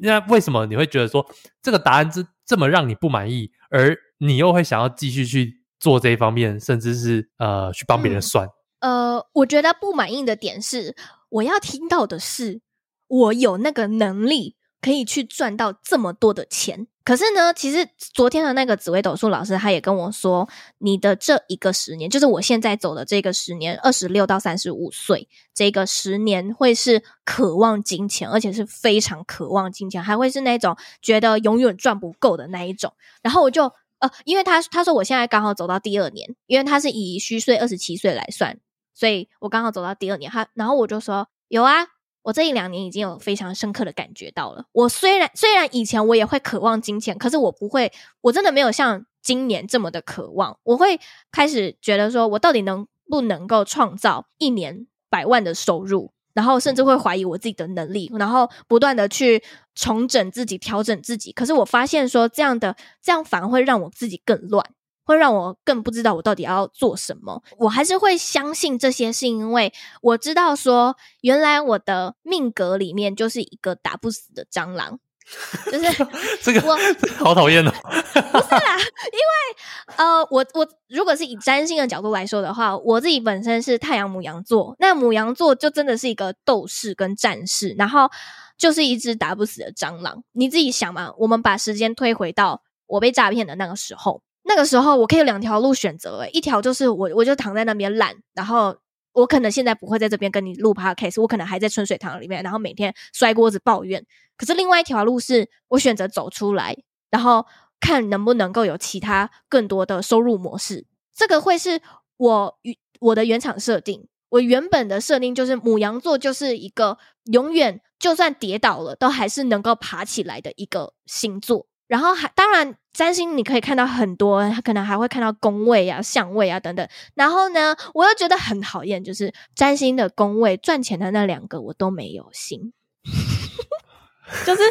那为什么你会觉得说这个答案这这么让你不满意，而你又会想要继续去做这一方面，甚至是呃去帮别人算？嗯，呃，我觉得不满意的点是，我要听到的是我有那个能力。可以去赚到这么多的钱，可是呢，其实昨天的那个紫微斗数老师他也跟我说，你的这一个十年，就是我现在走的这个十年，二十六到三十五岁这个十年，会是渴望金钱，而且是非常渴望金钱，还会是那种觉得永远赚不够的那一种。然后我就呃，因为他他说我现在刚好走到第二年，因为他是以虚岁二十七岁来算，所以我刚好走到第二年。他然后我就说有啊。我这一两年已经有非常深刻的感觉到了。我虽然虽然以前我也会渴望金钱，可是我不会，我真的没有像今年这么的渴望。我会开始觉得说，我到底能不能够创造一年百万的收入，然后甚至会怀疑我自己的能力，然后不断的去重整自己、调整自己。可是我发现说，这样的这样反而会让我自己更乱。会让我更不知道我到底要做什么。我还是会相信这些，是因为我知道说，原来我的命格里面就是一个打不死的蟑螂，[LAUGHS] 就是这个我好讨厌哦。不是啦，因为呃，我我如果是以占星的角度来说的话，我自己本身是太阳母羊座，那母羊座就真的是一个斗士跟战士，然后就是一只打不死的蟑螂。你自己想嘛，我们把时间推回到我被诈骗的那个时候。那个时候我可以有两条路选择，诶，一条就是我我就躺在那边懒，然后我可能现在不会在这边跟你录 podcast，我可能还在春水堂里面，然后每天摔锅子抱怨。可是另外一条路是我选择走出来，然后看能不能够有其他更多的收入模式。这个会是我与我的原厂设定，我原本的设定就是母羊座就是一个永远就算跌倒了都还是能够爬起来的一个星座。然后还当然，占星你可以看到很多，可能还会看到宫位啊、相位啊等等。然后呢，我又觉得很讨厌，就是占星的宫位赚钱的那两个我都没有心，[LAUGHS] 就是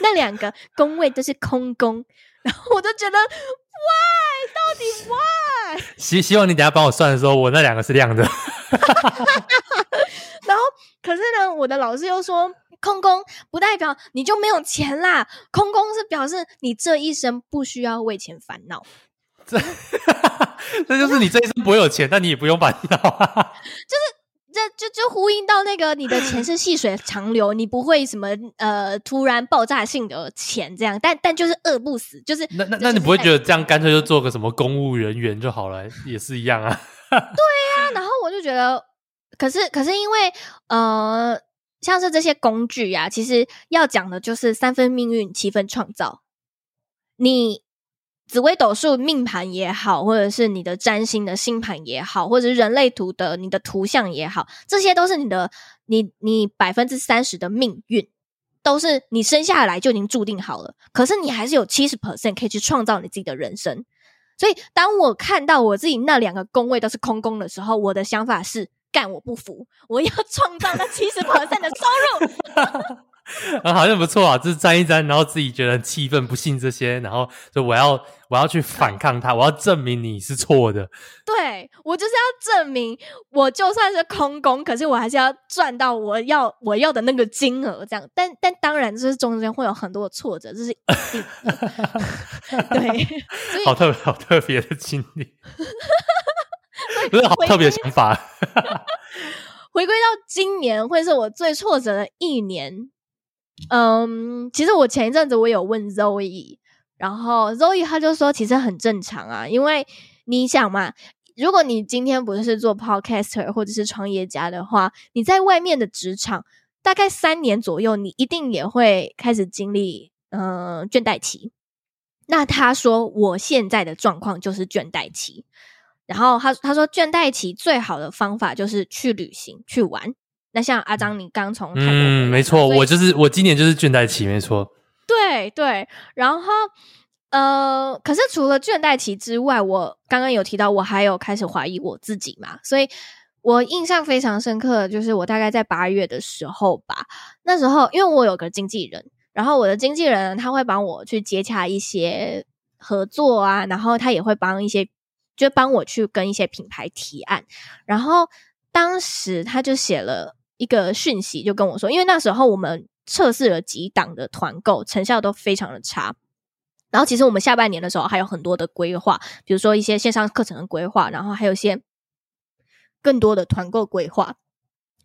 那两个宫位都是空宫，然后我就觉得，Why？到底 why？希希望你等下帮我算的时候，我那两个是亮的。[LAUGHS] 然后，可是呢，我的老师又说，空空不代表你就没有钱啦，空空是表示你这一生不需要为钱烦恼。这，[LAUGHS] 这就是你这一生不会有钱，但你也不用烦恼啊。[LAUGHS] 就是。这就就呼应到那个你的钱是细水长流，你不会什么呃突然爆炸性的钱这样，但但就是饿不死，就是那那那你不会觉得这样干脆就做个什么公务人员就好了，也是一样啊？[LAUGHS] 对呀、啊，然后我就觉得，可是可是因为呃，像是这些工具呀、啊，其实要讲的就是三分命运，七分创造，你。紫微斗数命盘也好，或者是你的占星的星盘也好，或者是人类图的你的图像也好，这些都是你的你你百分之三十的命运，都是你生下来就已经注定好了。可是你还是有七十 percent 可以去创造你自己的人生。所以当我看到我自己那两个宫位都是空宫的时候，我的想法是：干我不服，我要创造那七十 percent 的收入。[LAUGHS] 啊，好像不错啊，就是沾一沾，然后自己觉得很气愤，不信这些，然后就我要我要去反抗他，我要证明你是错的。[LAUGHS] 对，我就是要证明，我就算是空工，可是我还是要赚到我要我要的那个金额，这样。但但当然，就是中间会有很多的挫折，这是一定。[LAUGHS] 对，好特别好特别的经历，不是好特别的想法。[LAUGHS] 回归到今年，会是我最挫折的一年。嗯，其实我前一阵子我有问 Zoe，然后 Zoe 他就说，其实很正常啊，因为你想嘛，如果你今天不是做 Podcaster 或者是创业家的话，你在外面的职场大概三年左右，你一定也会开始经历嗯倦怠期。那他说我现在的状况就是倦怠期，然后他他说倦怠期最好的方法就是去旅行去玩。那像阿张，你刚从台嗯，没错，我就是我今年就是倦怠期，没错。对对，然后呃，可是除了倦怠期之外，我刚刚有提到，我还有开始怀疑我自己嘛，所以我印象非常深刻的就是我大概在八月的时候吧，那时候因为我有个经纪人，然后我的经纪人他会帮我去接洽一些合作啊，然后他也会帮一些就帮我去跟一些品牌提案，然后当时他就写了。一个讯息就跟我说，因为那时候我们测试了几档的团购，成效都非常的差。然后其实我们下半年的时候还有很多的规划，比如说一些线上课程的规划，然后还有一些更多的团购规划。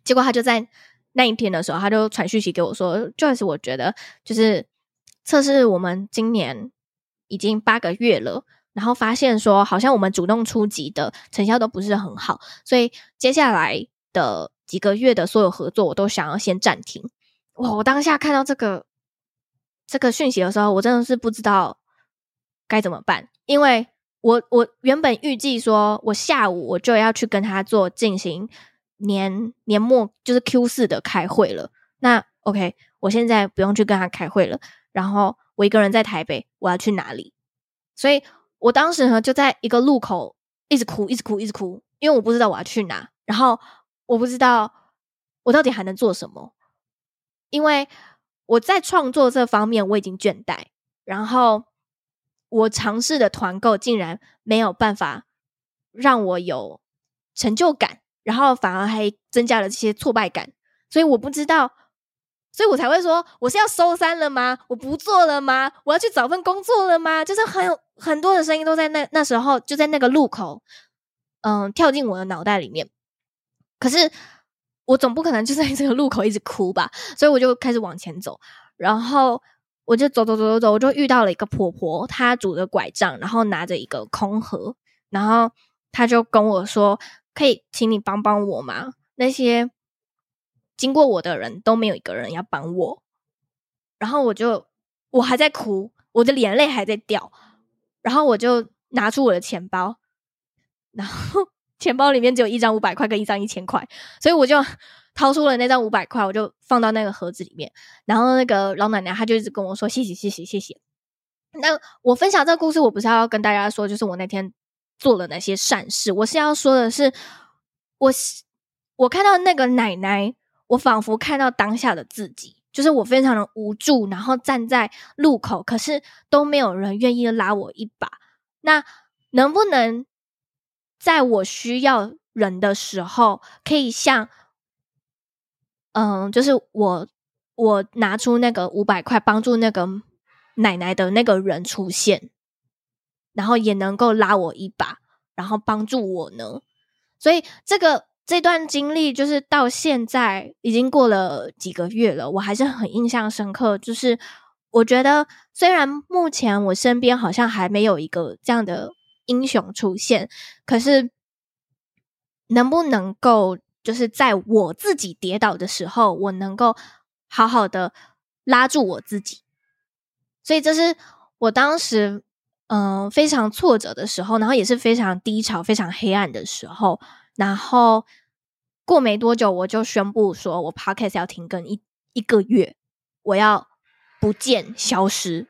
结果他就在那一天的时候，他就传讯息给我说就是我觉得就是测试我们今年已经八个月了，然后发现说好像我们主动出击的成效都不是很好，所以接下来的。”几个月的所有合作，我都想要先暂停。哇！我当下看到这个这个讯息的时候，我真的是不知道该怎么办，因为我我原本预计说，我下午我就要去跟他做进行年年末就是 Q 四的开会了。那 OK，我现在不用去跟他开会了，然后我一个人在台北，我要去哪里？所以我当时呢就在一个路口一直哭，一直哭，一直哭，因为我不知道我要去哪，然后。我不知道我到底还能做什么，因为我在创作这方面我已经倦怠，然后我尝试的团购竟然没有办法让我有成就感，然后反而还增加了这些挫败感，所以我不知道，所以我才会说我是要收山了吗？我不做了吗？我要去找份工作了吗？就是很有很多的声音都在那那时候就在那个路口，嗯，跳进我的脑袋里面。可是我总不可能就在这个路口一直哭吧，所以我就开始往前走，然后我就走走走走走，我就遇到了一个婆婆，她拄着拐杖，然后拿着一个空盒，然后她就跟我说：“可以请你帮帮我吗？那些经过我的人都没有一个人要帮我。”然后我就我还在哭，我的眼泪还在掉，然后我就拿出我的钱包，然后。钱包里面只有一张五百块跟一张一千块，所以我就掏出了那张五百块，我就放到那个盒子里面。然后那个老奶奶她就一直跟我说：“谢谢，谢谢，谢谢。”那我分享这个故事，我不是要跟大家说，就是我那天做了哪些善事。我是要说的是，我我看到那个奶奶，我仿佛看到当下的自己，就是我非常的无助，然后站在路口，可是都没有人愿意拉我一把。那能不能在我需要人的时候，可以像，嗯，就是我我拿出那个五百块帮助那个奶奶的那个人出现，然后也能够拉我一把，然后帮助我呢？所以这个这段经历，就是到现在已经过了几个月了，我还是很印象深刻。就是我觉得，虽然目前我身边好像还没有一个这样的。英雄出现，可是能不能够就是在我自己跌倒的时候，我能够好好的拉住我自己？所以这是我当时嗯、非常挫折的时候，然后也是非常低潮、非常黑暗的时候。然后过没多久，我就宣布说我 Podcast 要停更一一个月，我要不见消失，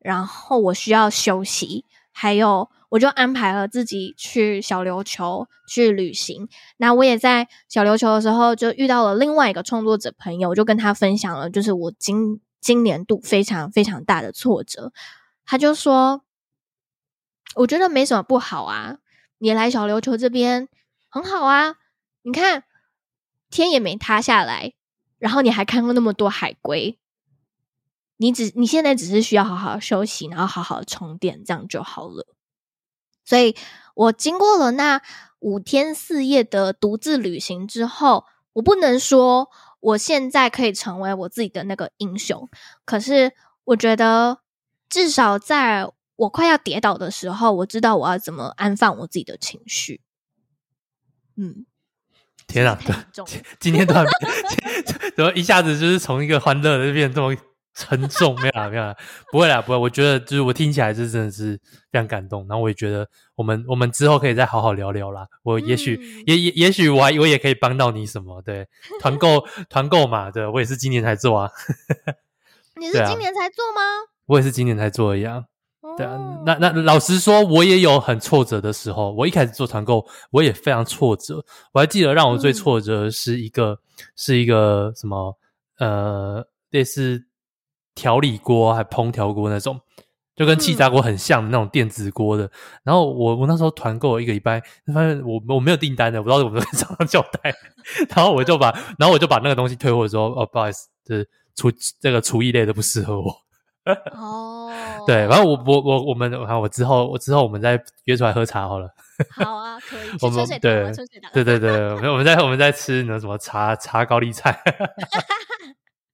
然后我需要休息，还有。我就安排了自己去小琉球去旅行。那我也在小琉球的时候，就遇到了另外一个创作者朋友，我就跟他分享了，就是我今今年度非常非常大的挫折。他就说：“我觉得没什么不好啊，你来小琉球这边很好啊。你看天也没塌下来，然后你还看过那么多海龟。你只你现在只是需要好好休息，然后好好充电，这样就好了。”所以我经过了那五天四夜的独自旅行之后，我不能说我现在可以成为我自己的那个英雄，可是我觉得至少在我快要跌倒的时候，我知道我要怎么安放我自己的情绪。嗯，天啊，今天突然 [LAUGHS] 怎么一下子就是从一个欢乐的变这么。沉重，没有啦，没有啦，不会啦，不会。我觉得就是我听起来是真的是非常感动，然后我也觉得我们我们之后可以再好好聊聊啦。我也许、嗯、也也也许我还我也可以帮到你什么？对，团购 [LAUGHS] 团购嘛，对，我也是今年才做啊。[LAUGHS] 你是今年才做吗？啊、我也是今年才做一样。对啊，那那老实说，我也有很挫折的时候。我一开始做团购，我也非常挫折。我还记得让我最挫折的是一个、嗯、是一个什么呃类似。调理锅还烹调锅那种，就跟气炸锅很像的那种电子锅的。嗯、然后我我那时候团购一个礼拜，发现我我没有订单的，我不知道怎么跟厂商交代。[LAUGHS] 然后我就把然后我就把那个东西退货说，哦，不好意思，就是厨这个厨艺类的不适合我。[LAUGHS] 哦，对，反正我我我我们我看我之后我之后我们再约出来喝茶好了。[LAUGHS] 好啊，可以。我们对对对对，我们我们在我们在吃那什么茶茶高丽菜。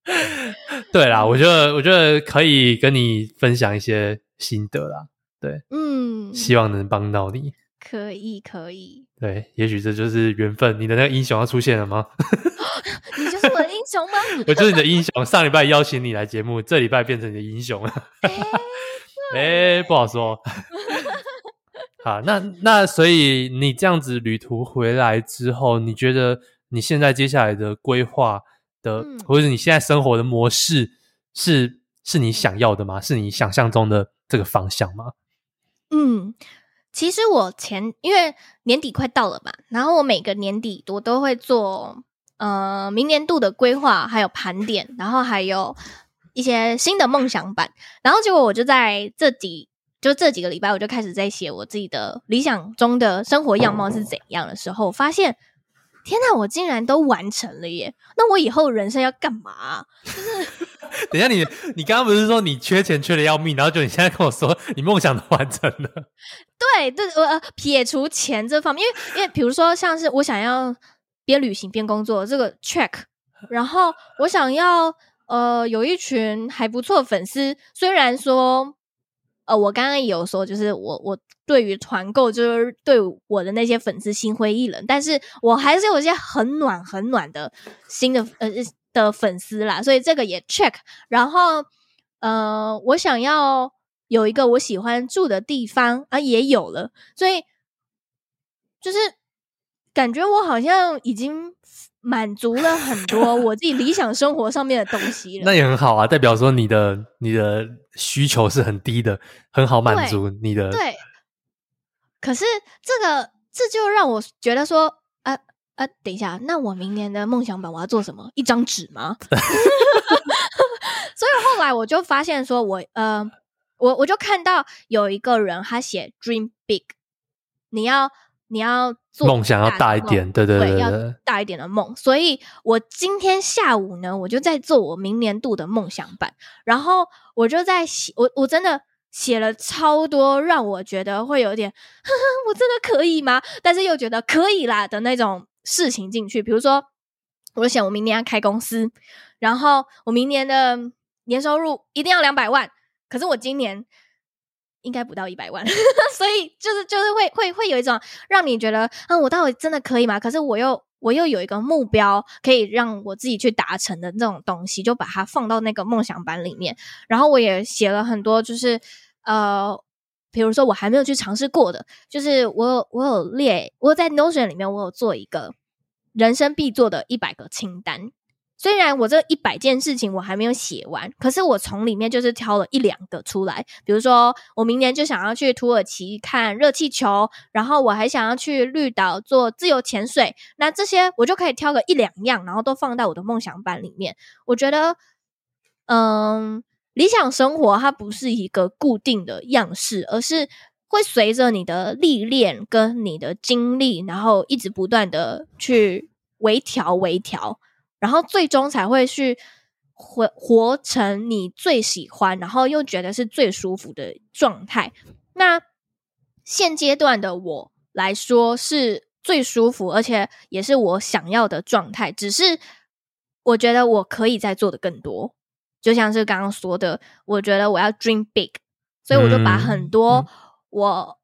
[LAUGHS] 对啦，我觉得我觉得可以跟你分享一些心得啦。对，嗯，希望能帮到你。可以，可以。对，也许这就是缘分。你的那个英雄要出现了吗？[GASPS] 你就是我的英雄吗？[LAUGHS] 我就是你的英雄。上礼拜邀请你来节目，这礼拜变成你的英雄了。哎、[LAUGHS] 不好说。[LAUGHS] 好，那那所以你这样子旅途回来之后，你觉得你现在接下来的规划？的，或者你现在生活的模式是是你想要的吗？是你想象中的这个方向吗？嗯，其实我前因为年底快到了嘛，然后我每个年底我都会做呃明年度的规划，还有盘点，然后还有一些新的梦想版，然后结果我就在这几就这几个礼拜，我就开始在写我自己的理想中的生活样貌是怎样的时候，发现。天哪，我竟然都完成了耶！那我以后人生要干嘛啊？就 [LAUGHS] 是等一下你，你你刚刚不是说你缺钱缺的要命，然后就你现在跟我说你梦想都完成了？对 [LAUGHS] 对，我呃撇除钱这方面，因为因为比如说像是我想要边旅行边工作这个 check，然后我想要呃有一群还不错的粉丝，虽然说。呃，我刚刚也有说，就是我我对于团购就是对我的那些粉丝心灰意冷，但是我还是有一些很暖很暖的新的呃的粉丝啦，所以这个也 check。然后呃，我想要有一个我喜欢住的地方啊，也有了，所以就是感觉我好像已经。满足了很多 [LAUGHS] 我自己理想生活上面的东西了，那也很好啊，代表说你的你的需求是很低的，很好满足你的。对，可是这个这就让我觉得说，啊啊，等一下，那我明年的梦想版我要做什么？一张纸吗？[LAUGHS] 所以后来我就发现说我，我呃，我我就看到有一个人他写 dream big，你要你要做梦想要大一点，对对对，对，对，要大一点的梦。所以我今天下午呢，我就在做我明年度的梦想版，然后我就在写，我我真的写了超多，让我觉得会有点，呵呵，我真的可以吗？但是又觉得可以啦的那种事情进去，比如说，我想我明年要开公司，然后我明年的年收入一定要两百万。可是我今年应该不到一百万，[LAUGHS] 所以就是就是会会会有一种让你觉得，嗯，我到底真的可以吗？可是我又我又有一个目标可以让我自己去达成的那种东西，就把它放到那个梦想版里面。然后我也写了很多，就是呃，比如说我还没有去尝试过的，就是我有我有列，我在 Notion 里面我有做一个人生必做的一百个清单。虽然我这一百件事情我还没有写完，可是我从里面就是挑了一两个出来。比如说，我明年就想要去土耳其看热气球，然后我还想要去绿岛做自由潜水。那这些我就可以挑个一两样，然后都放到我的梦想版里面。我觉得，嗯，理想生活它不是一个固定的样式，而是会随着你的历练跟你的经历，然后一直不断的去微调、微调。然后最终才会去活活成你最喜欢，然后又觉得是最舒服的状态。那现阶段的我来说是最舒服，而且也是我想要的状态。只是我觉得我可以再做的更多，就像是刚刚说的，我觉得我要 dream big，所以我就把很多我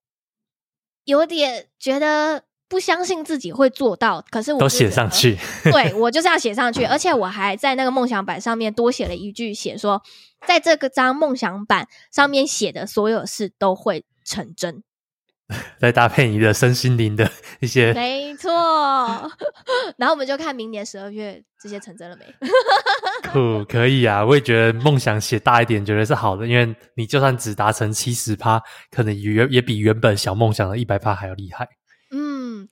有点觉得。不相信自己会做到，可是我都写上去。对，我就是要写上去，而且我还在那个梦想板上面多写了一句，写说，在这个张梦想板上面写的所有事都会成真。[LAUGHS] 再搭配你的身心灵的一些，没错。[LAUGHS] 然后我们就看明年十二月这些成真了没？可可以啊，我也觉得梦想写大一点，觉得是好的，因为你就算只达成七十趴，可能也也比原本小梦想的一百趴还要厉害。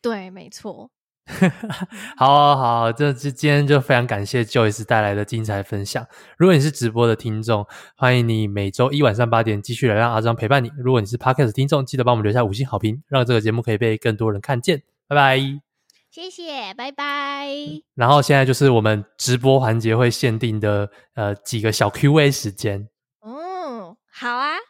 对，没错。[LAUGHS] 好好好，这这今天就非常感谢 Joyce 带来的精彩分享。如果你是直播的听众，欢迎你每周一晚上八点继续来让阿张陪伴你。如果你是 Podcast 听众，记得帮我们留下五星好评，让这个节目可以被更多人看见。拜拜，谢谢，拜拜。然后现在就是我们直播环节会限定的呃几个小 Q&A 时间。嗯，好啊。